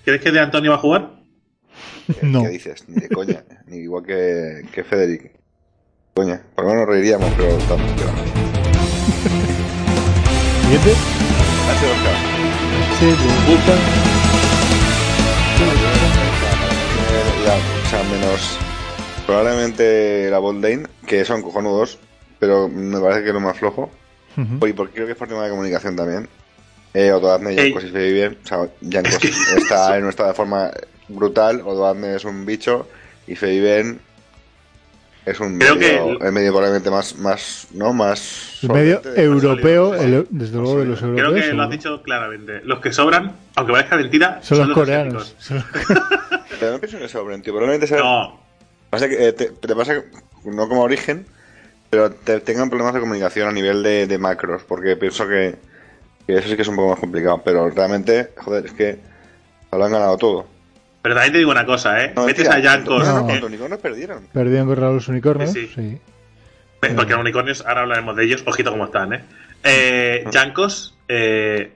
¿Crees que de Antonio va a jugar? No. ¿Qué dices? Ni de coña. ni igual que, que Federic. Coña. Por lo menos nos reiríamos, pero estamos. que va. Siguiente. H2K. Sí, me gusta. Eh, la- o sea, menos probablemente la Boldane, que son cojonudos, pero me parece que es lo más flojo. Ujú. Y porque creo que es por tema de comunicación también. Eh, Odoazne y Ey. Jankos y se bien. O sea, que- está en un estado de forma brutal, Odoazne es un bicho y Feiben es un Creo medio, que- el medio probablemente más, más, ¿no? Más El medio europeo, el- desde luego de los Creo europeos. que lo has dicho claramente. Los que sobran, aunque parezca mentira, Son los coreanos. Son- Pero no pienso que sobren, tío. Probablemente sea No, Pasa que, eh, te, te pasa que, no como origen, pero te, tengan problemas de comunicación a nivel de, de macros, porque pienso que, que eso sí que es un poco más complicado, pero realmente, joder, es que lo han ganado todo. pero también te digo una cosa, ¿eh? No, Metes a Jankos. No, no, No. contra Unicornios perdieron. Perdieron contra los unicornios. Sí, Sí. sí. Porque los unicornios, ahora hablaremos de ellos, ojito cómo están, ¿eh? eh Jankos eh,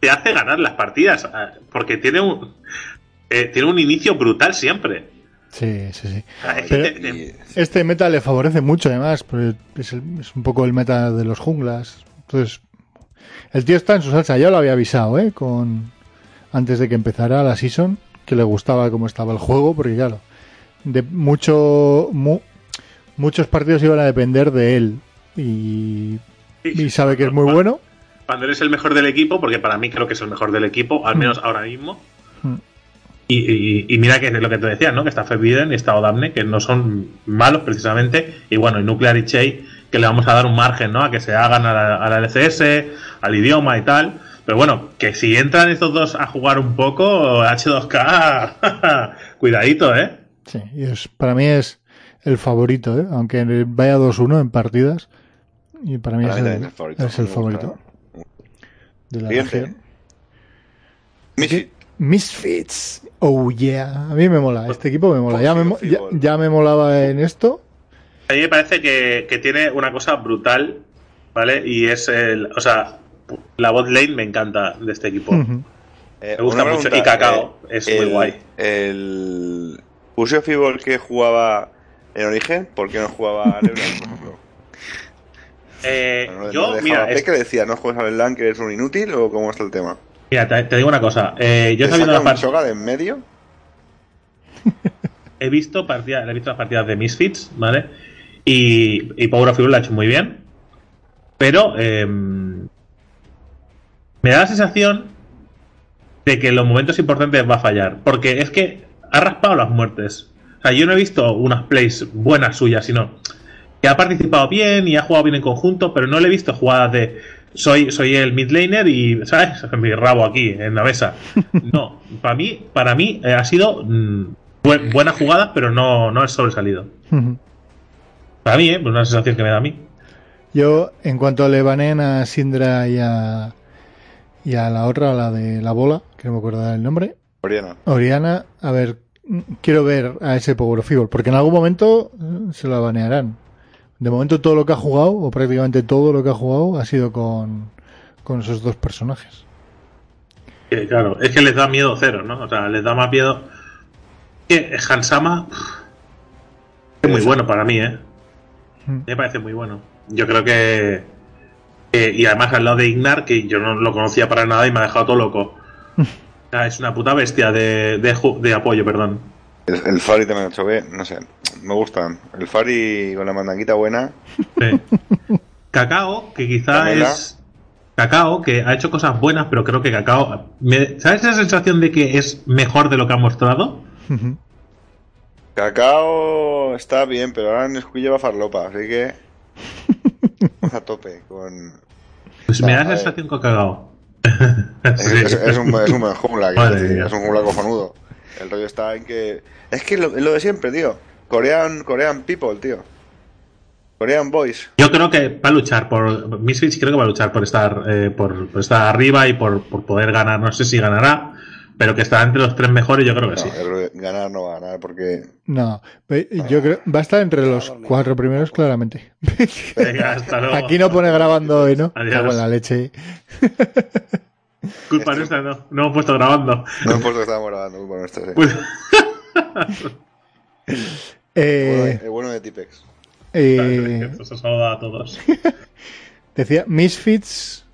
te hace ganar las partidas, eh, porque tiene un, eh, tiene un inicio brutal siempre. Sí, sí, sí. Pero- Este meta le favorece mucho, además, porque es, el- es un poco el meta de los junglas. Entonces, el tío está en su salsa. Ya lo había avisado, ¿eh? Con, antes de que empezara la season, que le gustaba cómo estaba el juego, porque claro, de mucho, mu- muchos partidos iban a depender de él. Y, y sabe que es muy bueno. Cuando eres el mejor del equipo, porque para mí creo que es el mejor del equipo, al menos ahora mismo. Y, y- y mira que es lo que te decía, ¿no? Que está Forbidden y está Odamne, que no son malos precisamente. Y bueno, y Nuclear y Chey, que le vamos a dar un margen, ¿no? A que se hagan a la, a la LCS, al idioma y tal. Pero bueno, que si entran estos dos a jugar un poco, H2K, cuidadito, ¿eh? Sí, y es, para mí es el favorito, ¿eh? Aunque vaya 2-1 en partidas. Y para mí Para es mí el, también es el favorito. es el favorito de la región. Misfits. Oh yeah. A mí me mola. Este equipo me mola. Ya me, mo- ya, me molaba en esto. A mí me parece que, que tiene una cosa brutal, ¿vale? Y es el. O sea, la bot lane me encanta de este equipo. Eh, Me gusta mucho. pregunta, Y Cacao, eh, es muy guay. El Pusio Fibol que jugaba en origen, ¿por qué no jugaba a LeBlanc, por ejemplo? Eh, No, no yo, mira, es- que decía, ¿no juegas a LeBlanc, que eres un inútil o cómo está el tema? Mira, te, te digo una cosa. Eh, yo ¿Te saca las un de en medio? he visto partidas, he visto las partidas de Misfits, ¿vale? Y, y Power of Evil lo ha hecho muy bien. Pero eh, me da la sensación de que en los momentos importantes va a fallar. Porque es que ha raspado las muertes. O sea, yo no he visto unas plays buenas suyas, sino que ha participado bien y ha jugado bien en conjunto, pero no le he visto jugadas de soy, soy el mid laner y, ¿sabes? Mi rabo aquí, en la mesa. No, para mí, para mí eh, ha sido mm, buen- buena jugada, pero no, no es sobresalido. Para mí, ¿eh? Pues una sensación que me da a mí. Yo, en cuanto le banen a Sindra y a, y a la otra, la de la bola, que no me acuerdo el nombre, Oriana. Oriana, a ver, mm, quiero ver a ese Power of Evil, porque en algún momento eh, se la banearán. De momento todo lo que ha jugado, o prácticamente todo lo que ha jugado, ha sido con, con esos dos personajes. Que, claro, es que les da miedo cero, ¿no? O sea, les da más miedo. Que Hansama es muy bueno para mí, ¿eh? Mm. Me parece muy bueno. Yo creo que, Eh, y además al lado de Ignar, que yo no lo conocía para nada y me ha dejado todo loco. O sea, es una puta bestia de, de apoyo, perdón. El, el Fari también 8B, no sé, me gustan. El Fari con la mandanguita buena, Sí. Cacao, que quizá es. Cacao, que ha hecho cosas buenas, pero creo que Cacao. me- ¿Sabes esa sensación de que es mejor de lo que ha mostrado? Cacao está bien, pero ahora en Squid lleva farlopa, así que. Vamos a tope con. Pues me da a esa ver. sensación con Cacao. Es, Sí. es- es un, es un buen jungla, decir, es un jungla cojonudo. El rollo está en que. Es que lo, es lo de siempre, tío. Korean, Korean people, tío. Korean boys. Yo creo que va a luchar por. Misfits creo que va a luchar por estar, eh, por, por estar arriba y por, por poder ganar. No sé si ganará, pero que estará entre los tres mejores, yo creo que No, sí. ganar no va a ganar porque. No, yo creo va a estar entre los cuatro primeros claramente. Venga, hasta luego. Aquí no pone grabando hoy, ¿no? Adiós. La leche. Culpa nuestra, no. No hemos puesto grabando. No hemos puesto que estábamos grabando, bueno esto, sí. Eh, El bueno de Tipex. eh, Eso saluda a todos. decía, Misfits,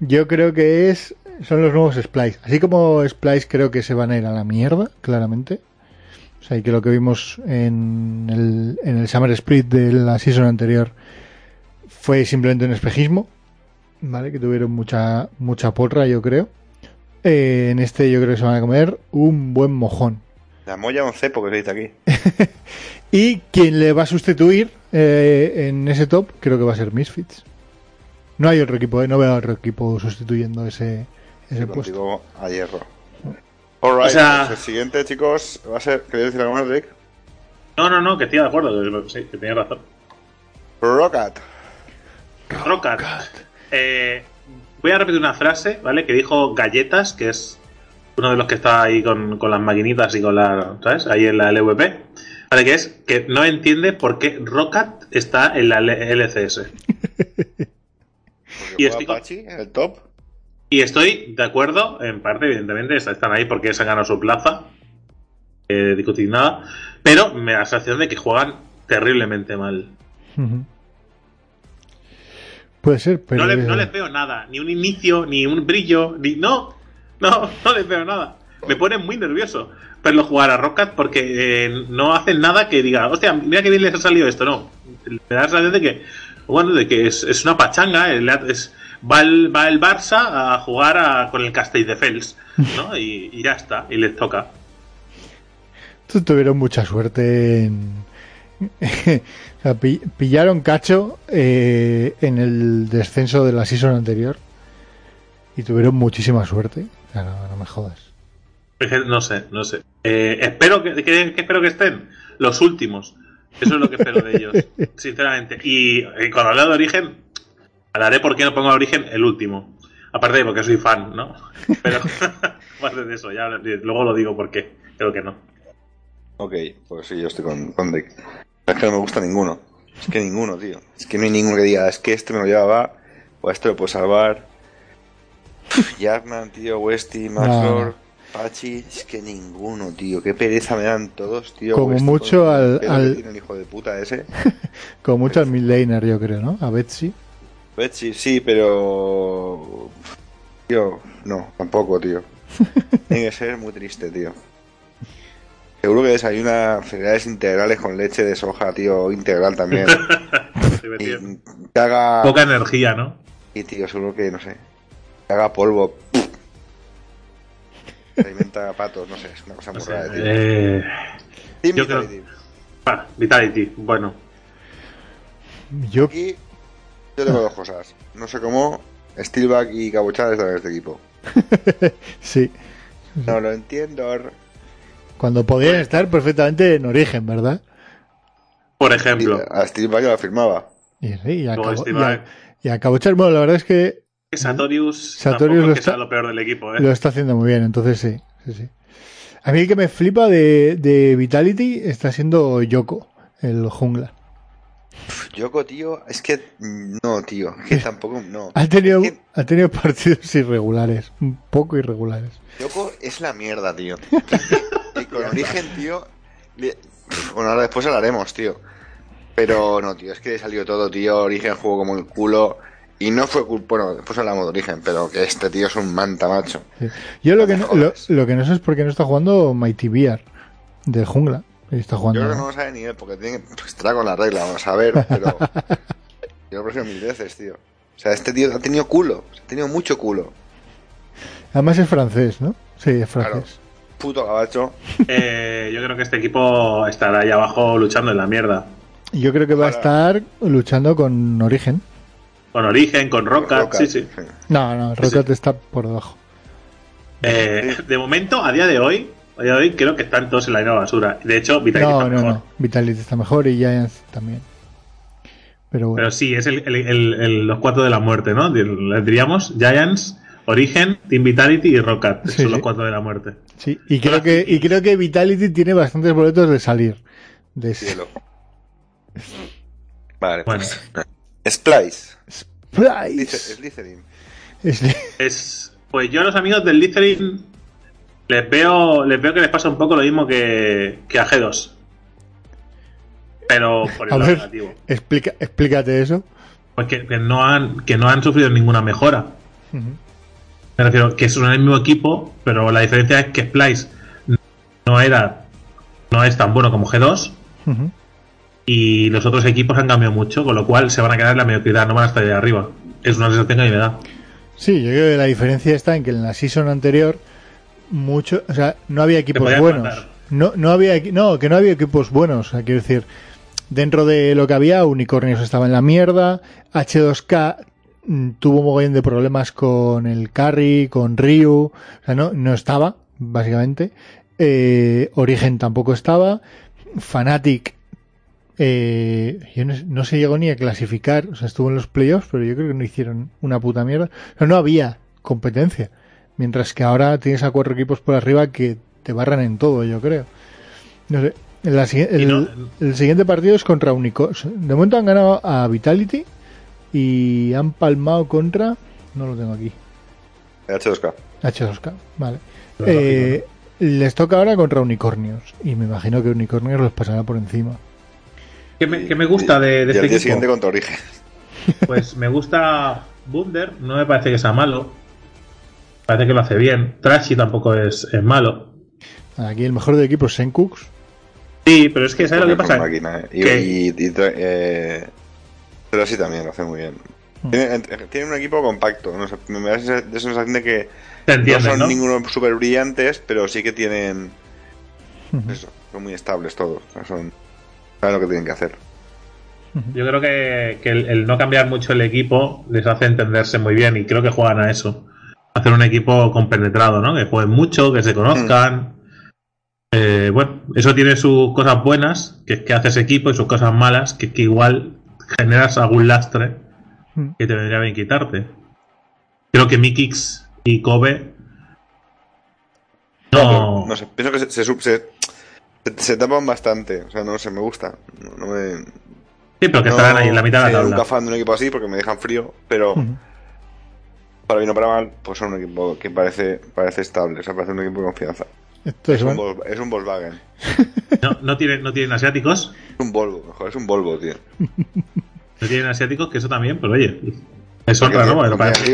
yo creo que es son los nuevos Splice. Así como Splice creo que se van a ir a la mierda, claramente. O sea, y que lo que vimos en el, en el Summer Split de la season anterior fue simplemente un espejismo. ¿Vale? Que tuvieron mucha, mucha porra, yo creo. Eh, en este yo creo que se van a comer un buen mojón. La molla un cepo que se dice aquí. Y quien le va a sustituir eh, en ese top creo que va a ser Misfits. No hay otro equipo, eh, no veo otro equipo sustituyendo ese, ese puesto. A hierro. Alright, O sea- pues el siguiente, chicos, va a ser. ¿Queréis decir algo más, Rick? No, no, no, que estoy de acuerdo. que- Sí, que tenía razón. Rocket. Rocket. Eh, voy a repetir una frase, ¿vale? Que dijo Galletas, que es uno de los que está ahí con, con las maquinitas y con la. ¿Sabes? Ahí en la LVP. Vale, que es que no entiende por qué Rocket está en la LCS. Y estoy con- Apache en el top. Y estoy de acuerdo, en parte, evidentemente, están ahí porque se han ganado su plaza. Eh, discutir nada. Pero me da la sensación de que juegan terriblemente mal. Puede ser, pero. No, le- no les veo nada, ni un inicio, ni un brillo, ni. No, no, no les veo nada. Me pone muy nervioso verlo jugar a Rocket porque eh, no hacen nada que diga, hostia, mira que bien les ha salido esto. No, me da la sensación de que, bueno, de que es, es una pachanga. eh, le es- va, el, va el Barça a jugar a- con el Castelldefels, ¿no? Y, y ya está, y les toca. Tu- Tuvieron mucha suerte en. o sea, pi- pillaron cacho eh, en el descenso de la season anterior y tuvieron muchísima suerte. O sea, no, no me jodas. No sé, no sé. Eh, espero que, que- que espero que estén los últimos. Eso es lo que espero de ellos, sinceramente. Y eh, cuando hablo de origen, hablaré por qué no pongo a origen el último. Aparte de porque soy fan, ¿no? Pero aparte de eso, ya luego lo digo por qué. Creo que no. Ok, pues sí, yo estoy con, con Rick. Es que no me gusta ninguno. Es que ninguno, tío. Es que no hay ninguno que diga, es que este me lo llevaba, o este lo puedo salvar. Yarnan, tío, Westy, Max. Lord, Pachi. Es que ninguno, tío. Qué pereza me dan todos, tío. Como Westy, mucho con al- pelo al- que tiene el hijo de puta ese. Como mucho al midlaner, yo creo, ¿no? A Betsy. Betsy, sí, pero. Tío, no, tampoco, tío. Tiene que ser muy triste, tío. Seguro que desayuna cereales integrales con leche de soja, tío, integral también. y que haga. Poca energía, ¿no? Y, tío, seguro que, no sé. Que haga polvo. Se alimenta a patos, no sé, es una cosa muy rara, tío. eh, Team yo creo- Vitality. ah, Vitality, bueno. Yo, Aquí yo tengo dos cosas. No sé cómo Steelback y Cabuchada están en este equipo. sí. No lo entiendo. Cuando podían estar perfectamente en origen, ¿verdad? Por ejemplo, A Steelback ya lo firmaba. Y, sí, y, y, a- Vai. y a Cabochar, bueno, la verdad es que Satorius, lo está- lo peor del equipo, ¿eh? lo está haciendo muy bien, entonces sí, sí, sí. A mí el que me flipa de, de Vitality está siendo Yoko, el jungla. Yoko, tío, es que no, tío, es que tampoco no. Ha tenido, Es que ha tenido partidos irregulares, un poco irregulares. Yoko es la mierda, tío. y con origen, tío. Bueno, ahora después hablaremos, tío. Pero no, tío, es que le salió todo, tío. Origen jugó como el culo. Y no fue culpa, bueno, después hablamos de origen, pero que este tío es un manta macho. Sí. Yo lo que, no, lo, lo que no sé es por qué no está jugando Mighty Bear del jungla. Está Yo jugando. creo que no lo sabe ni él, porque tiene que pues, estará con la regla, vamos a ver, pero yo lo prefiero mil veces, tío. O sea, este tío ha tenido culo, ha tenido mucho culo. Además es francés, ¿no? Sí, es Claro. francés. Puto gabacho. Eh, yo creo que este equipo estará ahí abajo luchando en la mierda. Yo creo que va a estar luchando con Origen. Con Origen, con Roca, sí, sí. No, no, Sí, Rocket está por debajo. Eh, de momento, a día de hoy, a día de hoy creo que están todos en la misma basura. De hecho, Vitality No, está no, mejor. no. Vitality está mejor y Giants también. Pero bueno. Pero sí, es el- el- el- el- los cuatro de la muerte, ¿no? Les diríamos Giants, Origen, Team Vitality y Rocket. Sí, son sí. los cuatro de la muerte. Sí, y creo que, y creo que Vitality tiene bastantes boletos de salir. De ese. Cielo. Vale, Bueno, pues. Splice. Splice. Slytherin. Es- es, pues yo a los amigos del Littering les veo, les veo que les pasa un poco lo mismo que, que a G2. Pero por A el lado ver. negativo. explica, explícate eso. Pues que, que no han, que no han sufrido ninguna mejora. Me refiero que son el mismo equipo, pero la diferencia es que Splice no era no es tan bueno como G2 Ujú. Y los otros equipos han cambiado mucho, con lo cual se van a quedar en la mediocridad, no van a estar ahí arriba. Es una sensación que a mí me da. Sí, yo creo que la diferencia está en que en la season anterior mucho, o sea, no había equipos buenos. matar. No, no había, no, que no había equipos buenos. Quiero decir, dentro de lo que había, Unicornios estaba en la mierda, H2K mm, tuvo un mogollón de problemas con el Carry, con Ryu, o sea, no, no estaba, básicamente. Eh, Origen tampoco estaba. Fanatic, eh, yo no, no se llegó ni a clasificar, o sea, estuvo en los playoffs, pero yo creo que no hicieron una puta mierda. O sea, no había competencia. Mientras que ahora tienes a cuatro equipos por arriba que te barran en todo, yo creo. No sé. La el, Y no- el siguiente partido es contra Unicorns. De momento han ganado a Vitality y han palmado contra. No lo tengo aquí. H2K. H2K, vale. Eh, les toca ahora contra Unicornios. Y me imagino que Unicornios los pasará por encima. ¿Qué me, qué me gusta de, de y este al día equipo? siguiente contra Origen. Pues me gusta Bunder, no me parece que sea malo. Parece que lo hace bien. Trashy tampoco es, es malo. Aquí el mejor del equipo es Senkux. Sí, pero es que ¿sabes lo que pasa? máquina, eh. Y, ¿Qué? y, y eh, pero sí también lo hace muy bien. Mm. Tiene, tiene un equipo compacto. Me da esa sensación de que no son ¿no? ninguno súper brillantes, pero sí que tienen. Ujú. Eso, son muy estables todos. O sea, son, saben lo que tienen que hacer. Yo creo que, que el, el no cambiar mucho el equipo les hace entenderse muy bien y creo que juegan a eso. Hacer un equipo compenetrado, ¿no? Que jueguen mucho, que se conozcan. Eh, bueno, eso tiene sus cosas buenas, que es que haces equipo, y sus cosas malas, que es que igual generas algún lastre Mm. que te vendría bien quitarte. Creo que Mikix y Kobe no, No sé, pienso que se, se, se, se- tapan bastante. O sea, no sé, me gusta. No, no me. Sí, pero que no estarán ahí en la mitad de la nunca tabla. fan de un equipo así porque me dejan frío, pero para bien o para mal, pues son un equipo que parece, parece estable. O sea, parece un equipo de confianza. Esto es Es un, es un Volkswagen. No, no tienen, no tienen asiáticos. Es un Volvo, mejor, es un Volvo, tío. No tienen asiáticos, que eso también, pero oye, es otra, ¿no?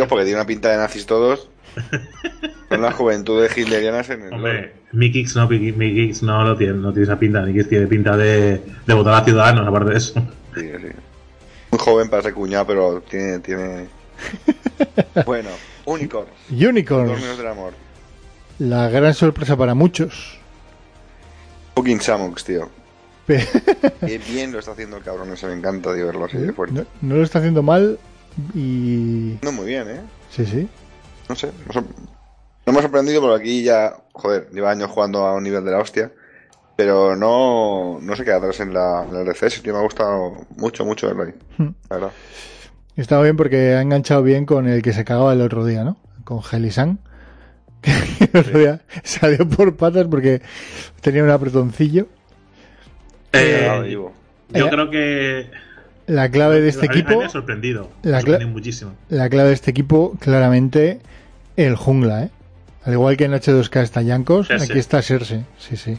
porque tiene una pinta de nazis todos. Son las juventudes hitlerianas en el. Hombre, Mikix no, Mikix no lo tiene, no tiene esa pinta. Mikix tiene pinta de, de votar a Ciudadanos, aparte de eso. Sí, sí. Muy joven para ser cuñado, pero tiene. tiene... Bueno, Unicorn. Unicorns, Dormidos del amor. la gran sorpresa para muchos. Fucking Samux, tío. Qué bien lo está haciendo el cabrón ese, me encanta tío, verlo así de fuerte. No, no lo está haciendo mal y... No, muy bien, ¿eh? Sí, sí. No sé. No, me ha sorprendido porque aquí ya, joder, lleva años jugando a un nivel de la hostia. Pero no, no se queda atrás en la, en el RCS, tío. Me ha gustado mucho, mucho verlo ahí. Hmm. La verdad. Estaba bien porque ha enganchado bien con el que se cagaba el otro día, ¿no? Con Helisan. Que el otro día salió por patas porque tenía un apretoncillo. Eh, yo eh, creo que. La clave de este a mí- a mí equipo, me ha sorprendido. la sorprendido muchísimo. la clave de este equipo, claramente, el jungla, ¿eh? Al igual que en H2K está Yankos, Cersei. aquí está Serse. Sí, sí.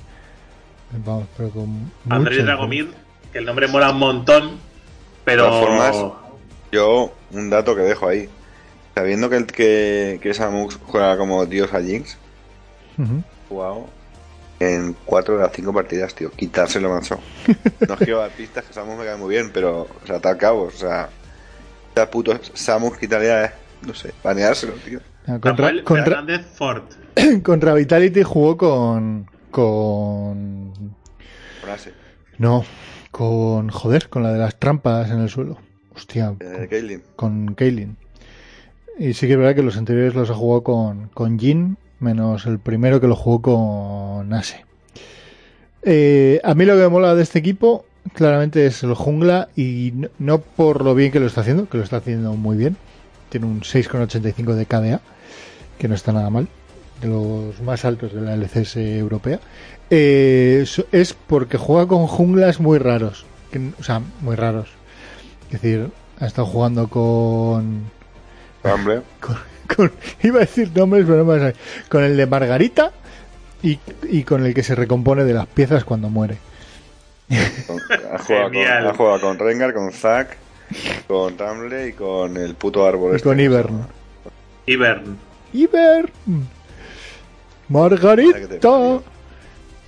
Vamos, pero con Andrés Dragomir, que el nombre mola un montón, pero. De todas formas, Yo, un dato que dejo ahí. Sabiendo que, el, que, que Samus juega como Dios a Jinx, jugado en 4 de las 5 partidas, tío. Quitárselo, macho. No quiero dar pistas, que Samus me cae muy bien, pero, o sea, tal cabo, o sea, esta puto Samus quitaría, no sé, baneárselo, tío. Ah, Contra, Ford. contra Vitality jugó con. con. Frase. No, con. joder, con la de las trampas en el suelo. Hostia, Eh, Caitlyn. con Kaylin. Y sí que es verdad que los anteriores los ha jugado con, con Jin, menos el primero que lo jugó con Ase. Eh, a mí lo que me mola de este equipo claramente es el jungla y no, no por lo bien que lo está haciendo, que lo está haciendo muy bien. Tiene un 6,85 de KDA, que no está nada mal, de los más altos de la LCS europea. Eh, es porque juega con junglas muy raros, que- o sea, muy raros. Es decir, ha estado jugando con, Hombre. con, con- iba a decir nombres, pero no me. Con el de Margarita y, y con el que se recompone de las piezas cuando muere. Con- ha, jugado con, Genial. ha jugado con Rengar, con Zack, con Tumble y con el puto árbol Y este. con Ivern. Ivern. Ivern. Margarita.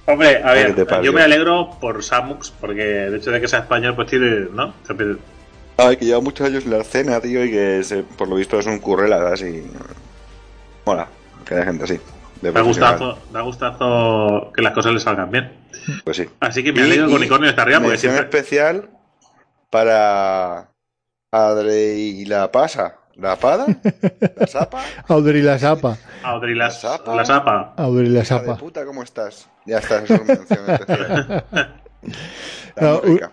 Hombre, a ver, yo me alegro por Samux, porque el hecho de que sea español, pues tiene, ¿no? Ay, que lleva muchos años en la escena, tío, y que se- por lo visto es un currela, así. Mola, que haya gente así. de Da gustazo, da gustazo que las cosas le salgan bien. Pues sí. Así que me alegro que Unicornio está arriba, porque mención siempre. especial para Adre y la Pasa. ¿La Pada? ¿La Sapa? Audrey la Sapa. Audrey la, La Sapa. la Sapa. Audrey la Sapa. puta, ¿cómo estás? Ya está, eso es una mención especial.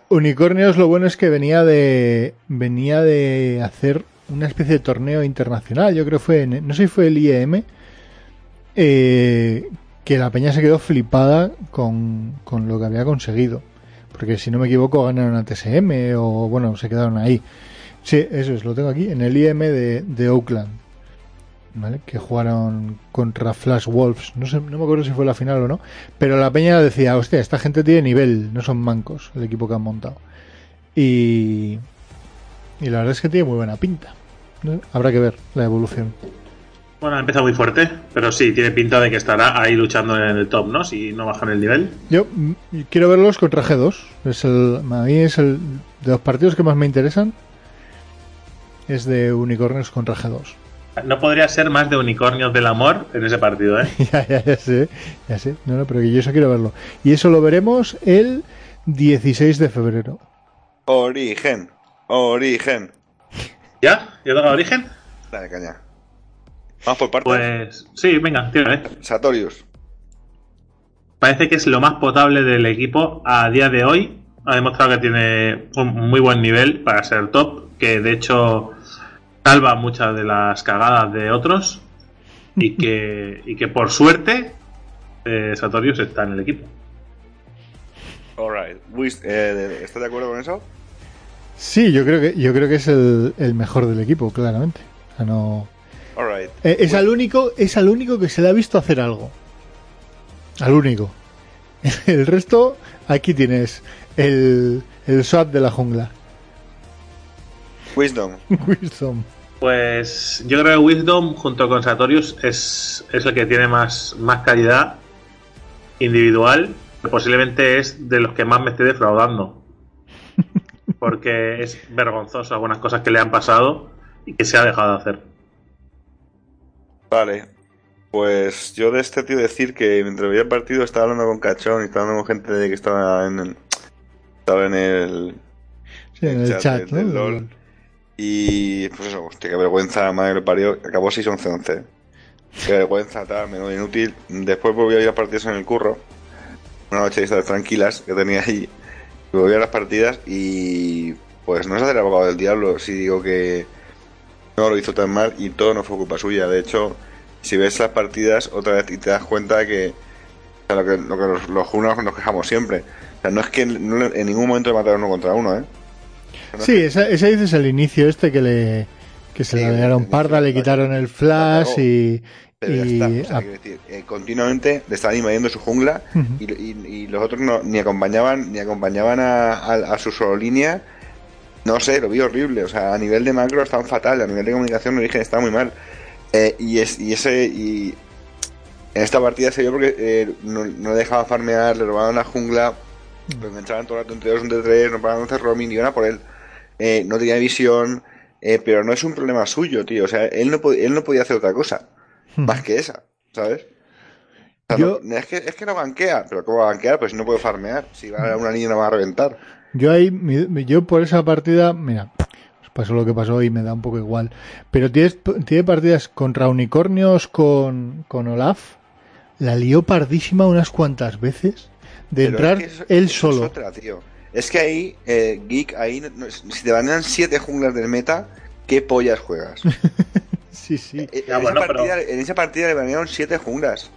Unicornios lo bueno es que venía de venía de hacer una especie de torneo internacional. Yo creo que fue, en- no sé si fue el IEM, eh, que la peña se quedó flipada con, con lo que había conseguido. Porque si no me equivoco ganaron a TSM o bueno, se quedaron ahí. Sí, eso es, lo tengo aquí, en el IEM de, de Oakland. ¿Vale? Que jugaron contra Flash Wolves. No sé, no me acuerdo si fue la final o no. Pero la peña decía, hostia, esta gente tiene nivel, no son mancos el equipo que han montado. Y, y la verdad es que tiene muy buena pinta. ¿no? Habrá que ver la evolución. Bueno, ha empezado muy fuerte, pero sí, tiene pinta de que estará ahí luchando en el top, ¿no? Si no bajan el nivel. Yo mm, quiero verlos contra G2. Es el, a mí es el de los partidos que más me interesan. Es de unicornios contra G2. No podría ser más de unicornios del amor en ese partido, ¿eh? ya, ya, ya sé, ya sé. No, no, pero yo eso quiero verlo. Y eso lo veremos el 16 de febrero. Origen. Origen. ¿Ya? ¿Ya toca origen? Dale, caña. Vamos por partes. Pues sí, venga, tírale. Satorius. Parece que es lo más potable del equipo a día de hoy. Ha demostrado que tiene un muy buen nivel para ser top, que de hecho salva muchas de las cagadas de otros y que, y que por suerte eh, Satorius está en el equipo. Alright. Eh, ¿Estás de acuerdo con eso? Sí, yo creo que yo creo que es el, el mejor del equipo, claramente. O sea, no. Alright. Eh, es al único, es al único que se le ha visto hacer algo. Al único. El resto, aquí tienes el, el SWAT de la jungla. Wisdom. Wisdom. Pues yo creo que Wisdom junto con Satorius es, es el que tiene más, más calidad individual. Posiblemente es de los que más me esté defraudando. Porque es vergonzoso algunas cosas que le han pasado y que se ha dejado de hacer. Vale. Pues yo de este tío decir que mientras veía el partido estaba hablando con Cachón y estaba hablando con gente de que estaba en el, estaba en el Sí, en el chat chat, del ¿no? LOL. Y pues eso, hostia, qué vergüenza, madre que parió, acabó 6-11-11. Qué vergüenza, tal, menudo inútil. Después volví a ir a partidas en el curro. Una noche de estas tranquilas que tenía ahí. Volví a las partidas y pues no es hacer abogado del diablo si digo que no lo hizo tan mal y todo no fue culpa suya. De hecho, si ves las partidas otra vez y te das cuenta que, lo que, lo que los, los junos nos quejamos siempre. O sea, no es que en ningún momento le mataron uno contra uno, ¿eh? Sí, esa, esa dices el inicio este que le que se Sí, le el dieron parda, le quitaron el flash La y, Pero y está. O sea, a- quiero decir, eh, continuamente le estaban invadiendo su jungla y, y- y los otros no, ni acompañaban ni acompañaban a, a- a su solo línea No sé, lo vi horrible. O sea, a nivel de macro está fatal, a nivel de comunicación origen está muy mal. Eh, y, es, y ese. Y en esta partida se vio porque eh, no, no dejaba farmear, le robaban la jungla, lo enganchaban todo el rato entre dos, entre tres, no paraban de hacer roaming, iban a por él. Eh, no tenía visión, eh, pero no es un problema suyo, tío. O sea, él no, él no podía hacer otra cosa más que esa, ¿sabes? O sea, Yo- no- es, que, es que no banquea, pero ¿cómo va a banquear? Pues no puede farmear. Si va a una línea no va a reventar. Yo ahí, yo por esa partida, mira, pues pasó lo que pasó y me da un poco igual. Pero tienes, tiene partidas contra unicornios con, con Olaf. La lió pardísima unas cuantas veces de Pero entrar es que eso- él solo. Es otra, tío. Es que ahí, eh, Geek, ahí, si te banean siete junglas del meta, ¿qué pollas juegas? Sí, sí. Eh, Ya, en, bueno, esa pero- partida, en esa partida le banearon siete junglas.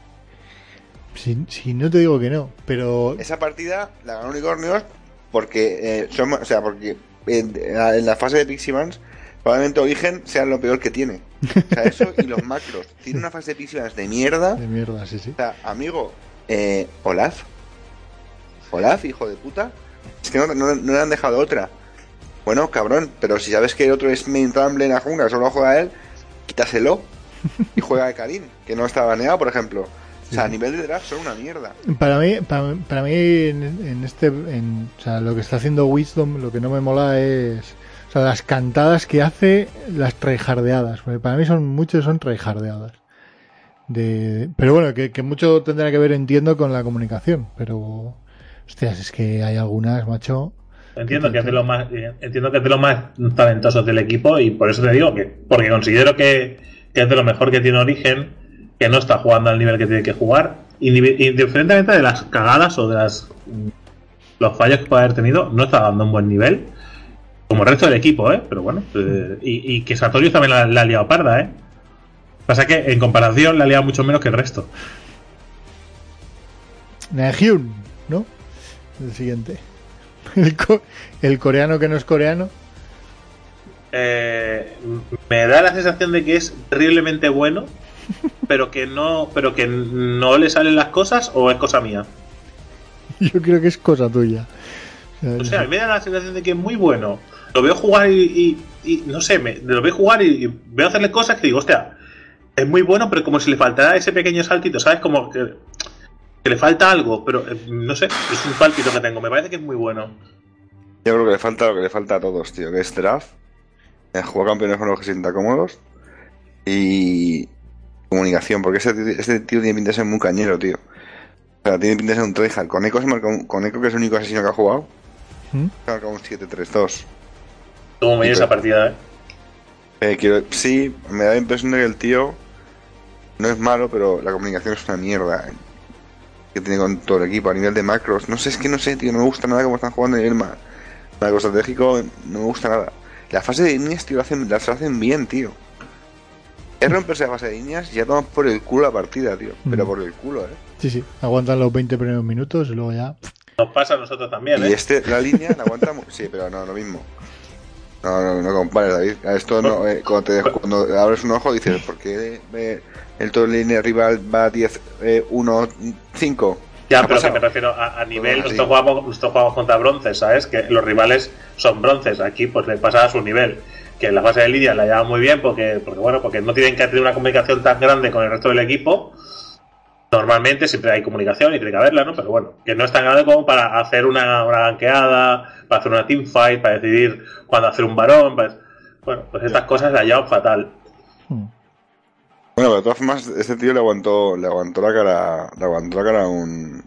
Si, si no te digo que no, pero Esa partida la ganó Unicornios porque, eh, son, o sea, porque en, en la fase de Piximans probablemente Origen sea lo peor que tiene. O sea, eso y los macros. Tiene una fase de Piximans de mierda. de mierda, sí, sí. O sea, amigo, eh, Olaf. Olaf, hijo de puta. Es que no, no- no le han dejado otra. Bueno, cabrón, pero si sabes que el otro es main rumble en la jungla, solo juega él, quítaselo y juega de Karim, que no está baneado, por ejemplo. O sea, a nivel de draft son una mierda. Para mí, para, para mí en, en este, en, o sea, lo que está haciendo Wisdom, lo que no me mola es, o sea, las cantadas que hace, las tryhardeadas. Porque para mí son muchos son tryhardeadas. De, pero bueno, que, que mucho tendrá que ver, entiendo, con la comunicación. Pero, hostias, es que hay algunas, macho. Entiendo que es de los más, eh, entiendo que es de los más talentosos del equipo y por eso te digo que, porque considero que, que es de lo mejor que tiene Origen, que no está jugando al nivel que tiene que jugar, indiferentemente de las cagadas o de las los fallos que puede haber tenido, no está dando un buen nivel, como el resto del equipo, ¿eh? Pero bueno, eh, y, y que Sartorius también la, la ha liado parda, ¿eh? Pasa que en comparación la ha liado mucho menos que el resto. Naehyun, ¿no? El siguiente. El, co- el coreano que no es coreano. Eh, me da la sensación de que es terriblemente bueno, pero que no, pero que no le salen las cosas o es cosa mía. Yo creo que es cosa tuya. O sea, me da la sensación de que es muy bueno. Lo veo jugar y, y- y, no sé, me, lo veo jugar y, y veo hacerle cosas que digo, hostia, es muy bueno, pero como si le faltara ese pequeño saltito, ¿sabes? Como que, que le falta algo, pero eh, no sé, es un saltito que tengo, me parece que es muy bueno. Yo creo que le falta lo que le falta a todos, tío, que es draft, eh, jugar campeones con los que se sientan cómodos y comunicación, porque ese, tío- ese tío tiene pinta de ser muy cañero, tío. O sea, tiene pinta de ser un tryhard. Con Echo, se marca un- con Echo, que es el único asesino que ha jugado, ¿Mm? se marca un 7-3-2. Como me esa partida, ¿eh? Eh, quiero, sí, me da la impresión de que el tío no es malo, pero la comunicación es una mierda. Que tiene con todo el equipo a nivel de macros. No sé, es que no sé, tío, no me gusta nada cómo están jugando a nivel ma- macro estratégico. No me gusta nada. La fase de líneas, tío, la hacen, las hacen bien, tío. Es romperse la fase de líneas y ya toman por el culo la partida, tío. Pero Mm. por el culo, eh. Sí, sí. Aguantan los 20 primeros minutos y luego ya. Nos pasa a nosotros también, Y ¿eh? este, la línea la aguanta. Sí, pero no, lo mismo. No, no, no compares, David. A Esto no, eh, cuando, te- cuando abres un ojo dices, ¿por qué eh, el todo línea rival va 10, eh, 1, 5? Ya, ¿Qué pero ha que me refiero a, a nivel, Bueno, nosotros jugamos, nosotros jugamos contra bronces, ¿sabes? Que los rivales son bronces, aquí pues le pasa a su nivel. Que en la fase de lidia la llevan muy bien porque, porque bueno, porque no tienen que tener una comunicación tan grande con el resto del equipo. Normalmente siempre hay comunicación y tiene que haberla, ¿no? Pero bueno, que no es tan grande como para hacer una, una ganqueada, para hacer una teamfight, para decidir cuándo hacer un varón. para- Bueno, pues estas cosas la llevan fatal. Hmm. Bueno, pero de todas formas, este tío le aguantó, le aguantó la cara, le aguantó la cara a un,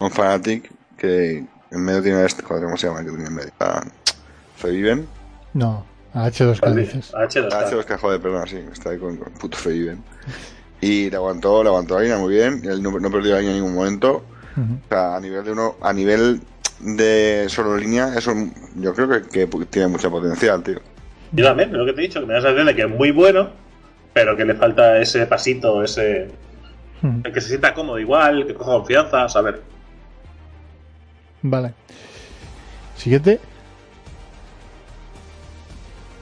a un Fanatic que en medio tiene este, joder, ¿cómo se llama? que tiene en medio? Ah, Feviven. No, a H2K dices. H2K. Ah, se los que joder, perdón, sí, está ahí con, con puto Feviven. Y le aguantó, le aguantó la línea muy bien, él no, no perdió la línea en ningún momento. O sea, a nivel de uno, a nivel de solo línea, eso yo creo que, que tiene mucho potencial, tío. Yo también, lo que te he dicho, que me da la sensación de que es muy bueno, pero que le falta ese pasito, ese. El que se sienta cómodo igual, que coja confianza, a saber. Vale. Siguiente.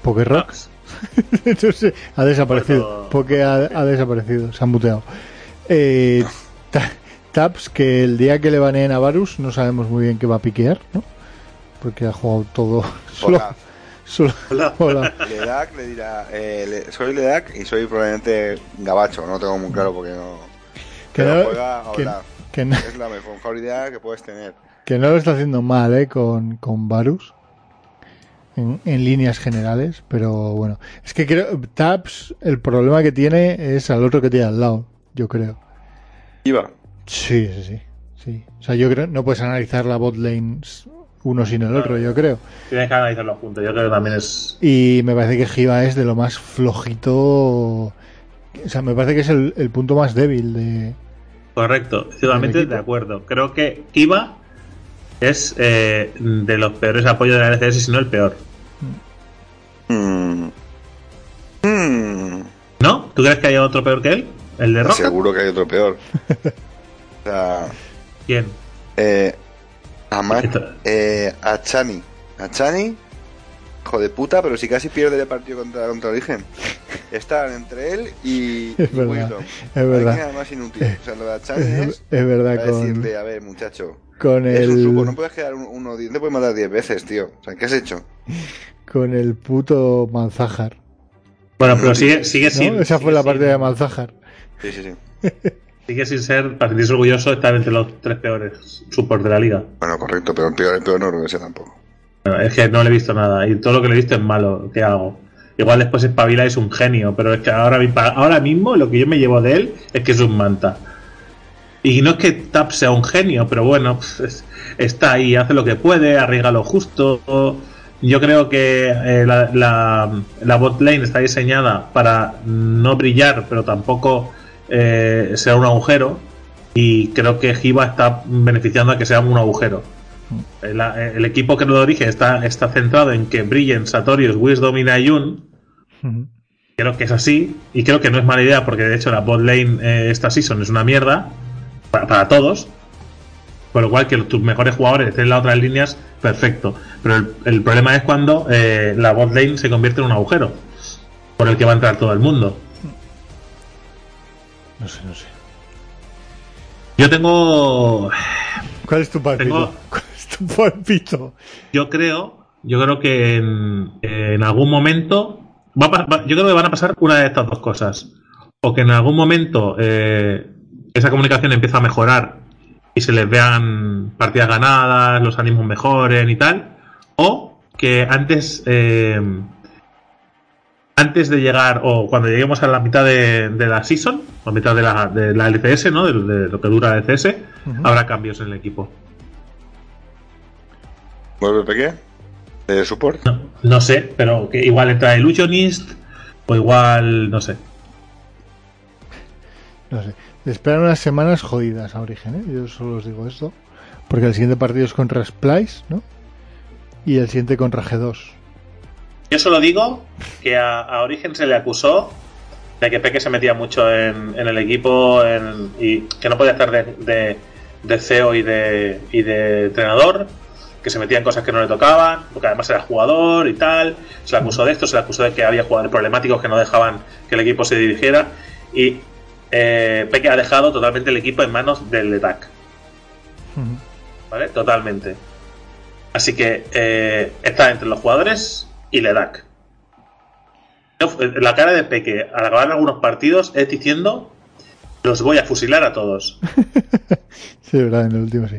Pokerrock. no sé, ha desaparecido. Poke ha, ha desaparecido, se ha muteado. Eh, ta- Taps, que el día que le baneen a Varus no sabemos muy bien qué va a piquear, ¿no? Porque ha jugado todo solo. Hola. Hola. Ledak le dirá, eh, le- soy Ledak y soy probablemente Gabacho, no tengo muy claro porque no... Que Pero no- juega que- no, Es la mejor idea que puedes tener. que no lo está haciendo mal, ¿eh? Con, con Varus. En, en líneas generales, pero bueno. Es que creo. Taps, el problema que tiene es al otro que tiene al lado, yo creo. Iba. Sí, sí, sí. sí. O sea, yo creo no puedes analizar la bot lane uno sin el otro, yo creo. Tienes que analizarlo juntos. Yo creo que también es. Y me parece que Giva es de lo más flojito. O sea, me parece que es el, el punto más débil de. Correcto, totalmente de acuerdo. Creo que Kiva es eh, de los peores apoyos de la LCS, si no el peor. Mm. Mm. ¿No? ¿Tú crees que hay otro peor que él? ¿El de Roca? Seguro que hay otro peor. o sea, ¿Quién? eh, a, Ma- Esto- eh, a Chani. A Chani, hijo de puta, pero si casi pierde el partido contra, contra Origen. Están entre él y, Es y verdad, Wisdom. es verdad. nada más inútil. O sea, lo de Achani Es, es es verdad, para con, decirle, a ver, muchacho, con es un supo, no el, puedes quedar un- uno, no te puedes matar 10 veces, tío. O sea, ¿qué has hecho? con el puto Malzahar. Bueno, pero sigue, sigue ¿no? sin. Esa fue sigue la sin- partida de Malzahar. Sí, sí, sí. Sigue sin ser, para sentirse orgulloso, estar entre los tres peores support de la liga. Bueno, correcto, pero el peor, el peor no creo que sea tampoco. Bueno, es que no le he visto nada y todo lo que le he visto es malo. ¿Qué hago? Igual después espabila y es un genio, pero es que ahora, ahora mismo lo que yo me llevo de él es que es un manta. Y no es que Tap sea un genio, pero bueno, es- está ahí, hace lo que puede, arriesga lo justo. Yo creo que eh, la, la, la bot lane está diseñada para no brillar, pero tampoco eh, ser un agujero. Y creo que Giva está beneficiando a que sea un agujero. El, el equipo que lo dirige está, está centrado en que brillen Satorius, Wisdom y Nayun. Creo que es así. Y creo que no es mala idea porque de hecho la bot lane eh, esta season es una mierda. Para, para todos. Por lo cual que tus mejores jugadores estén en las otras líneas, perfecto. Pero el, el problema es cuando eh, la bot lane se convierte en un agujero. Por el que va a entrar todo el mundo. No sé, no sé. Yo tengo ¿Cuál es tu palpito? Tengo- ¿Cuál es tu palpito? yo creo, yo creo que en, en algún momento, va a pa- va- yo creo que van a pasar una de estas dos cosas. O que en algún momento eh, esa comunicación empieza a mejorar y se les vean partidas ganadas, los ánimos mejoren y tal. O que antes, eh, antes de llegar, o cuando lleguemos a la mitad de, de la season, o a mitad de la, de la LCS, ¿no? De, de lo que dura la LCS, habrá cambios en el equipo. ¿Vuelve Peque? ¿De support? No, no sé, pero que igual entra Illusionist o igual, no sé. No sé. Le esperan unas semanas jodidas a Origen, ¿eh? Yo solo os digo esto. Porque el siguiente partido es contra Splice, ¿no? Y el siguiente contra G2. Yo solo digo que a, a Origen se le acusó de que Peque se metía mucho en, en el equipo en- y que no podía estar de, de- de CEO y de, y de entrenador, que se metía en cosas que no le tocaban, porque además era jugador y tal. Se le acusó de esto, se le acusó de que había jugadores problemáticos que no dejaban que el equipo se dirigiera. Y eh, Peque ha dejado totalmente el equipo en manos del DETAC. Ujú. ¿Vale? Totalmente. Así que eh, está entre los jugadores y Ledak. La cara de Peque al acabar algunos partidos es diciendo los voy a fusilar a todos. Sí, verdad, en el último sí.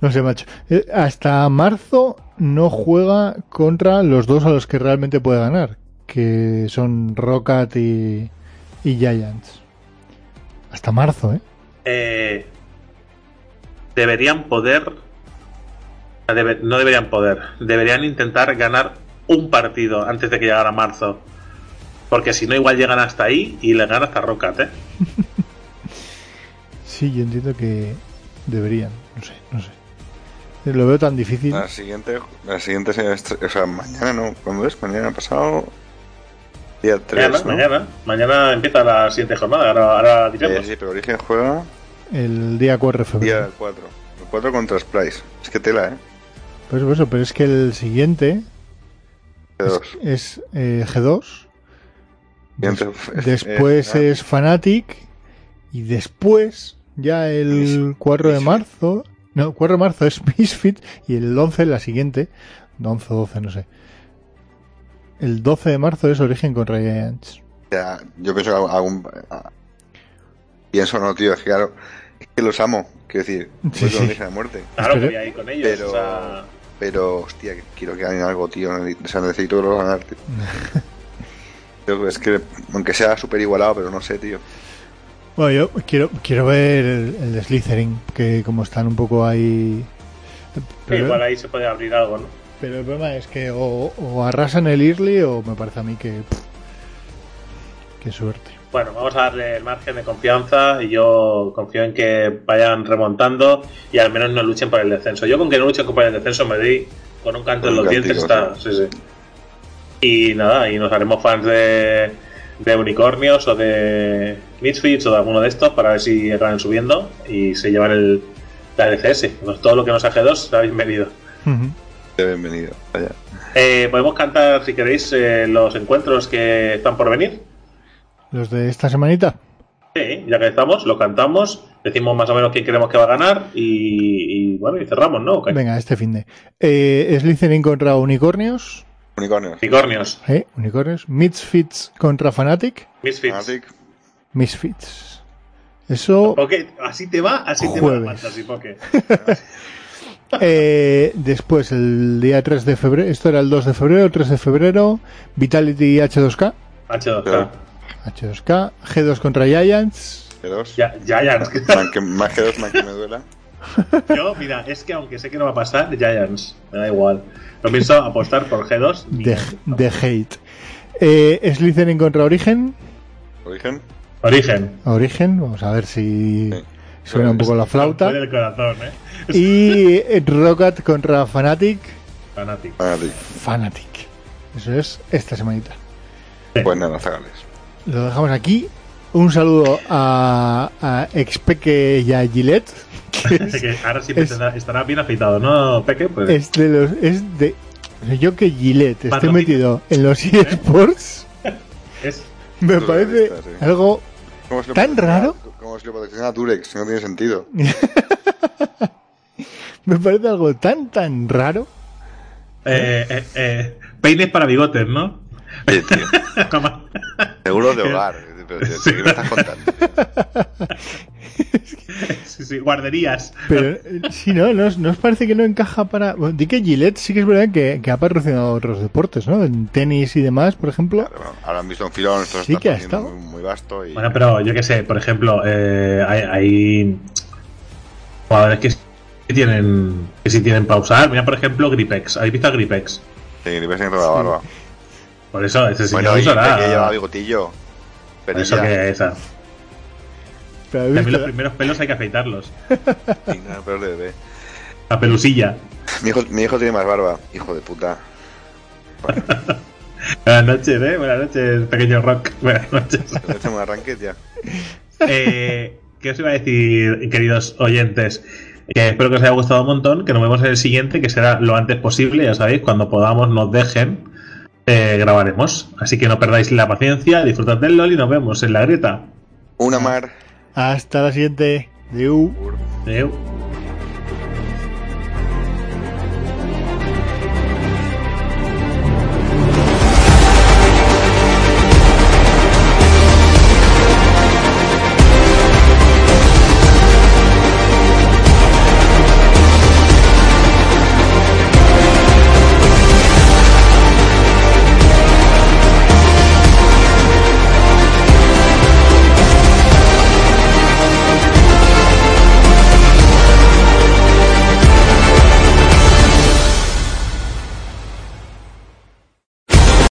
No sé, macho. Eh, Hasta marzo no juega contra los dos a los que realmente puede ganar, que son Rocket y, y Giants. Hasta marzo, ¿eh? Eh, deberían poder... debe- no deberían poder. Deberían intentar ganar un partido antes de que llegara marzo. Porque si no, igual llegan hasta ahí y le ganan hasta Rocket, ¿eh? Sí, yo entiendo que deberían. No sé, no sé. Lo veo tan difícil. La siguiente, la siguiente semestre, o sea, mañana no, ¿cuándo es? Mañana pasado. Día 3. Mañana, ¿no? mañana. Mañana empieza la siguiente jornada. Ahora, ahora Eh, diremos. sí, pero Origen juega El día 4 de día febrero. 4. El 4 contra Splice. Es que tela, ¿eh? Pues eso, pero es que el siguiente es, Dos. es, eh, G2. Des- después es Fanatic. Y después, ya el Misfit. 4 de marzo. No, 4 de marzo es Misfit. Y el 11 la siguiente. 11 o 12, no sé. el 12 de marzo es Origen contra Giants. O sea, yo pienso que algún. a- Pienso, no, tío, es que claro. Es que los amo. Quiero decir, Sí, pues sí. de muerte. Claro, voy a ir con ellos. Pero. o sea, Pero, hostia, que quiero que ganen algo, tío. O sea, necesito que tío. Yo, es que, aunque sea súper igualado, pero no sé, tío. Bueno, yo quiero, quiero ver el, el de Slytherin, que como están un poco ahí... Pero, igual ahí se puede abrir algo, ¿no? pero el problema es que o, o arrasan el Early o me parece a mí que... pff, qué suerte. Bueno, vamos a darle el margen de confianza y yo confío en que vayan remontando y al menos no luchen por el descenso. Yo con que no luchen por el descenso me di con un canto en los dientes está. Sí, sí. Y nada, y nos haremos fans de, de unicornios o de Misfits o de alguno de estos para ver si acaban subiendo y se llevan el la LCS. Pues todo lo que nos hace dos será bienvenido. Ujú. Bienvenido. Vaya. Eh, Podemos cantar, si queréis, eh, los encuentros que están por venir. Los de esta semanita. Sí, ya que estamos, lo cantamos, decimos más o menos quién creemos que va a ganar y, y, bueno, y cerramos, ¿no? Venga, este fin de... Eh, Slytherin contra Unicornios. Unicornios. Unicornios, ¿eh? Unicornios. Misfits contra Fanatic. Misfits. Fanatic. Misfits. Eso... Así te va, así te va la Fantasy. Eh, después, el día 3 de febrero, esto era el 2 de febrero, el 3 de febrero, Vitality H2K, H2K. H2K, G2 contra Giants, G2. Ya, Giants. Man que- más que dos, más que me duela. Yo, mira, es que aunque sé que no va a pasar, Giants, me da igual. Lo pienso apostar por G2. y- de, de Hate. Eh, Slytherin contra Origen, Origen. Origen. Origen, vamos a ver si Sí. suena un poco la flauta. Del corazón, ¿eh? Y eh, Rocket contra Fanatic, Fanático. Fanatic. Fanatic. Eso es esta semanita. Pues nada, zagales. Lo dejamos aquí. Un saludo a, a Expeque y a Gillette, que es, que ahora sí es- estará, bien afeitado, ¿no, Peque? Pues, es de los. Es de, yo que Gillette esté metido en los eSports, es me parece sí. algo ¿Cómo se lo ¿Tan raro? Como si lo patrocina Durex, no tiene sentido. me parece algo tan tan raro eh, eh, eh, peines para bigotes, ¿no? Oye, tío. Seguro de hogar. Pero, tío, ¿Qué me estás contando? sí, sí, guarderías. pero eh, sí no, no os- no os parece que no encaja para bueno, di que Gillette sí que es verdad que, que ha patrocinado otros deportes no en tenis y demás por ejemplo Claro, bueno, ahora han visto un filón, esto Sí que ha estado. muy, muy vasto. Y... Bueno, pero yo qué sé, por ejemplo, eh, hay, hay jugadores que sí tienen que sí tienen para usar. Mira, por ejemplo, Gripex. ¿Habéis visto a Gripex? Sí, ves en toda la barba. Por eso, ese señor bueno, y usará. que lleva bigotillo. Por eso que esa. pero También los visto- primeros pelos hay que afeitarlos. Sí, pero de bebé. La pelusilla. Mi hijo, mi hijo tiene más barba, hijo de puta. Buenas noches, eh. Buenas noches, pequeño rock. Buenas noches. Hacemos arranque ya. Eh, ¿Qué os iba a decir, queridos oyentes? Que espero que os haya gustado un montón, que nos vemos en el siguiente, que será lo antes posible, ya sabéis, cuando podamos, nos dejen, eh, grabaremos. Así que no perdáis la paciencia, disfrutad del LOL y nos vemos en la grieta. Una mar. hasta la siguiente Adeu. Adeu.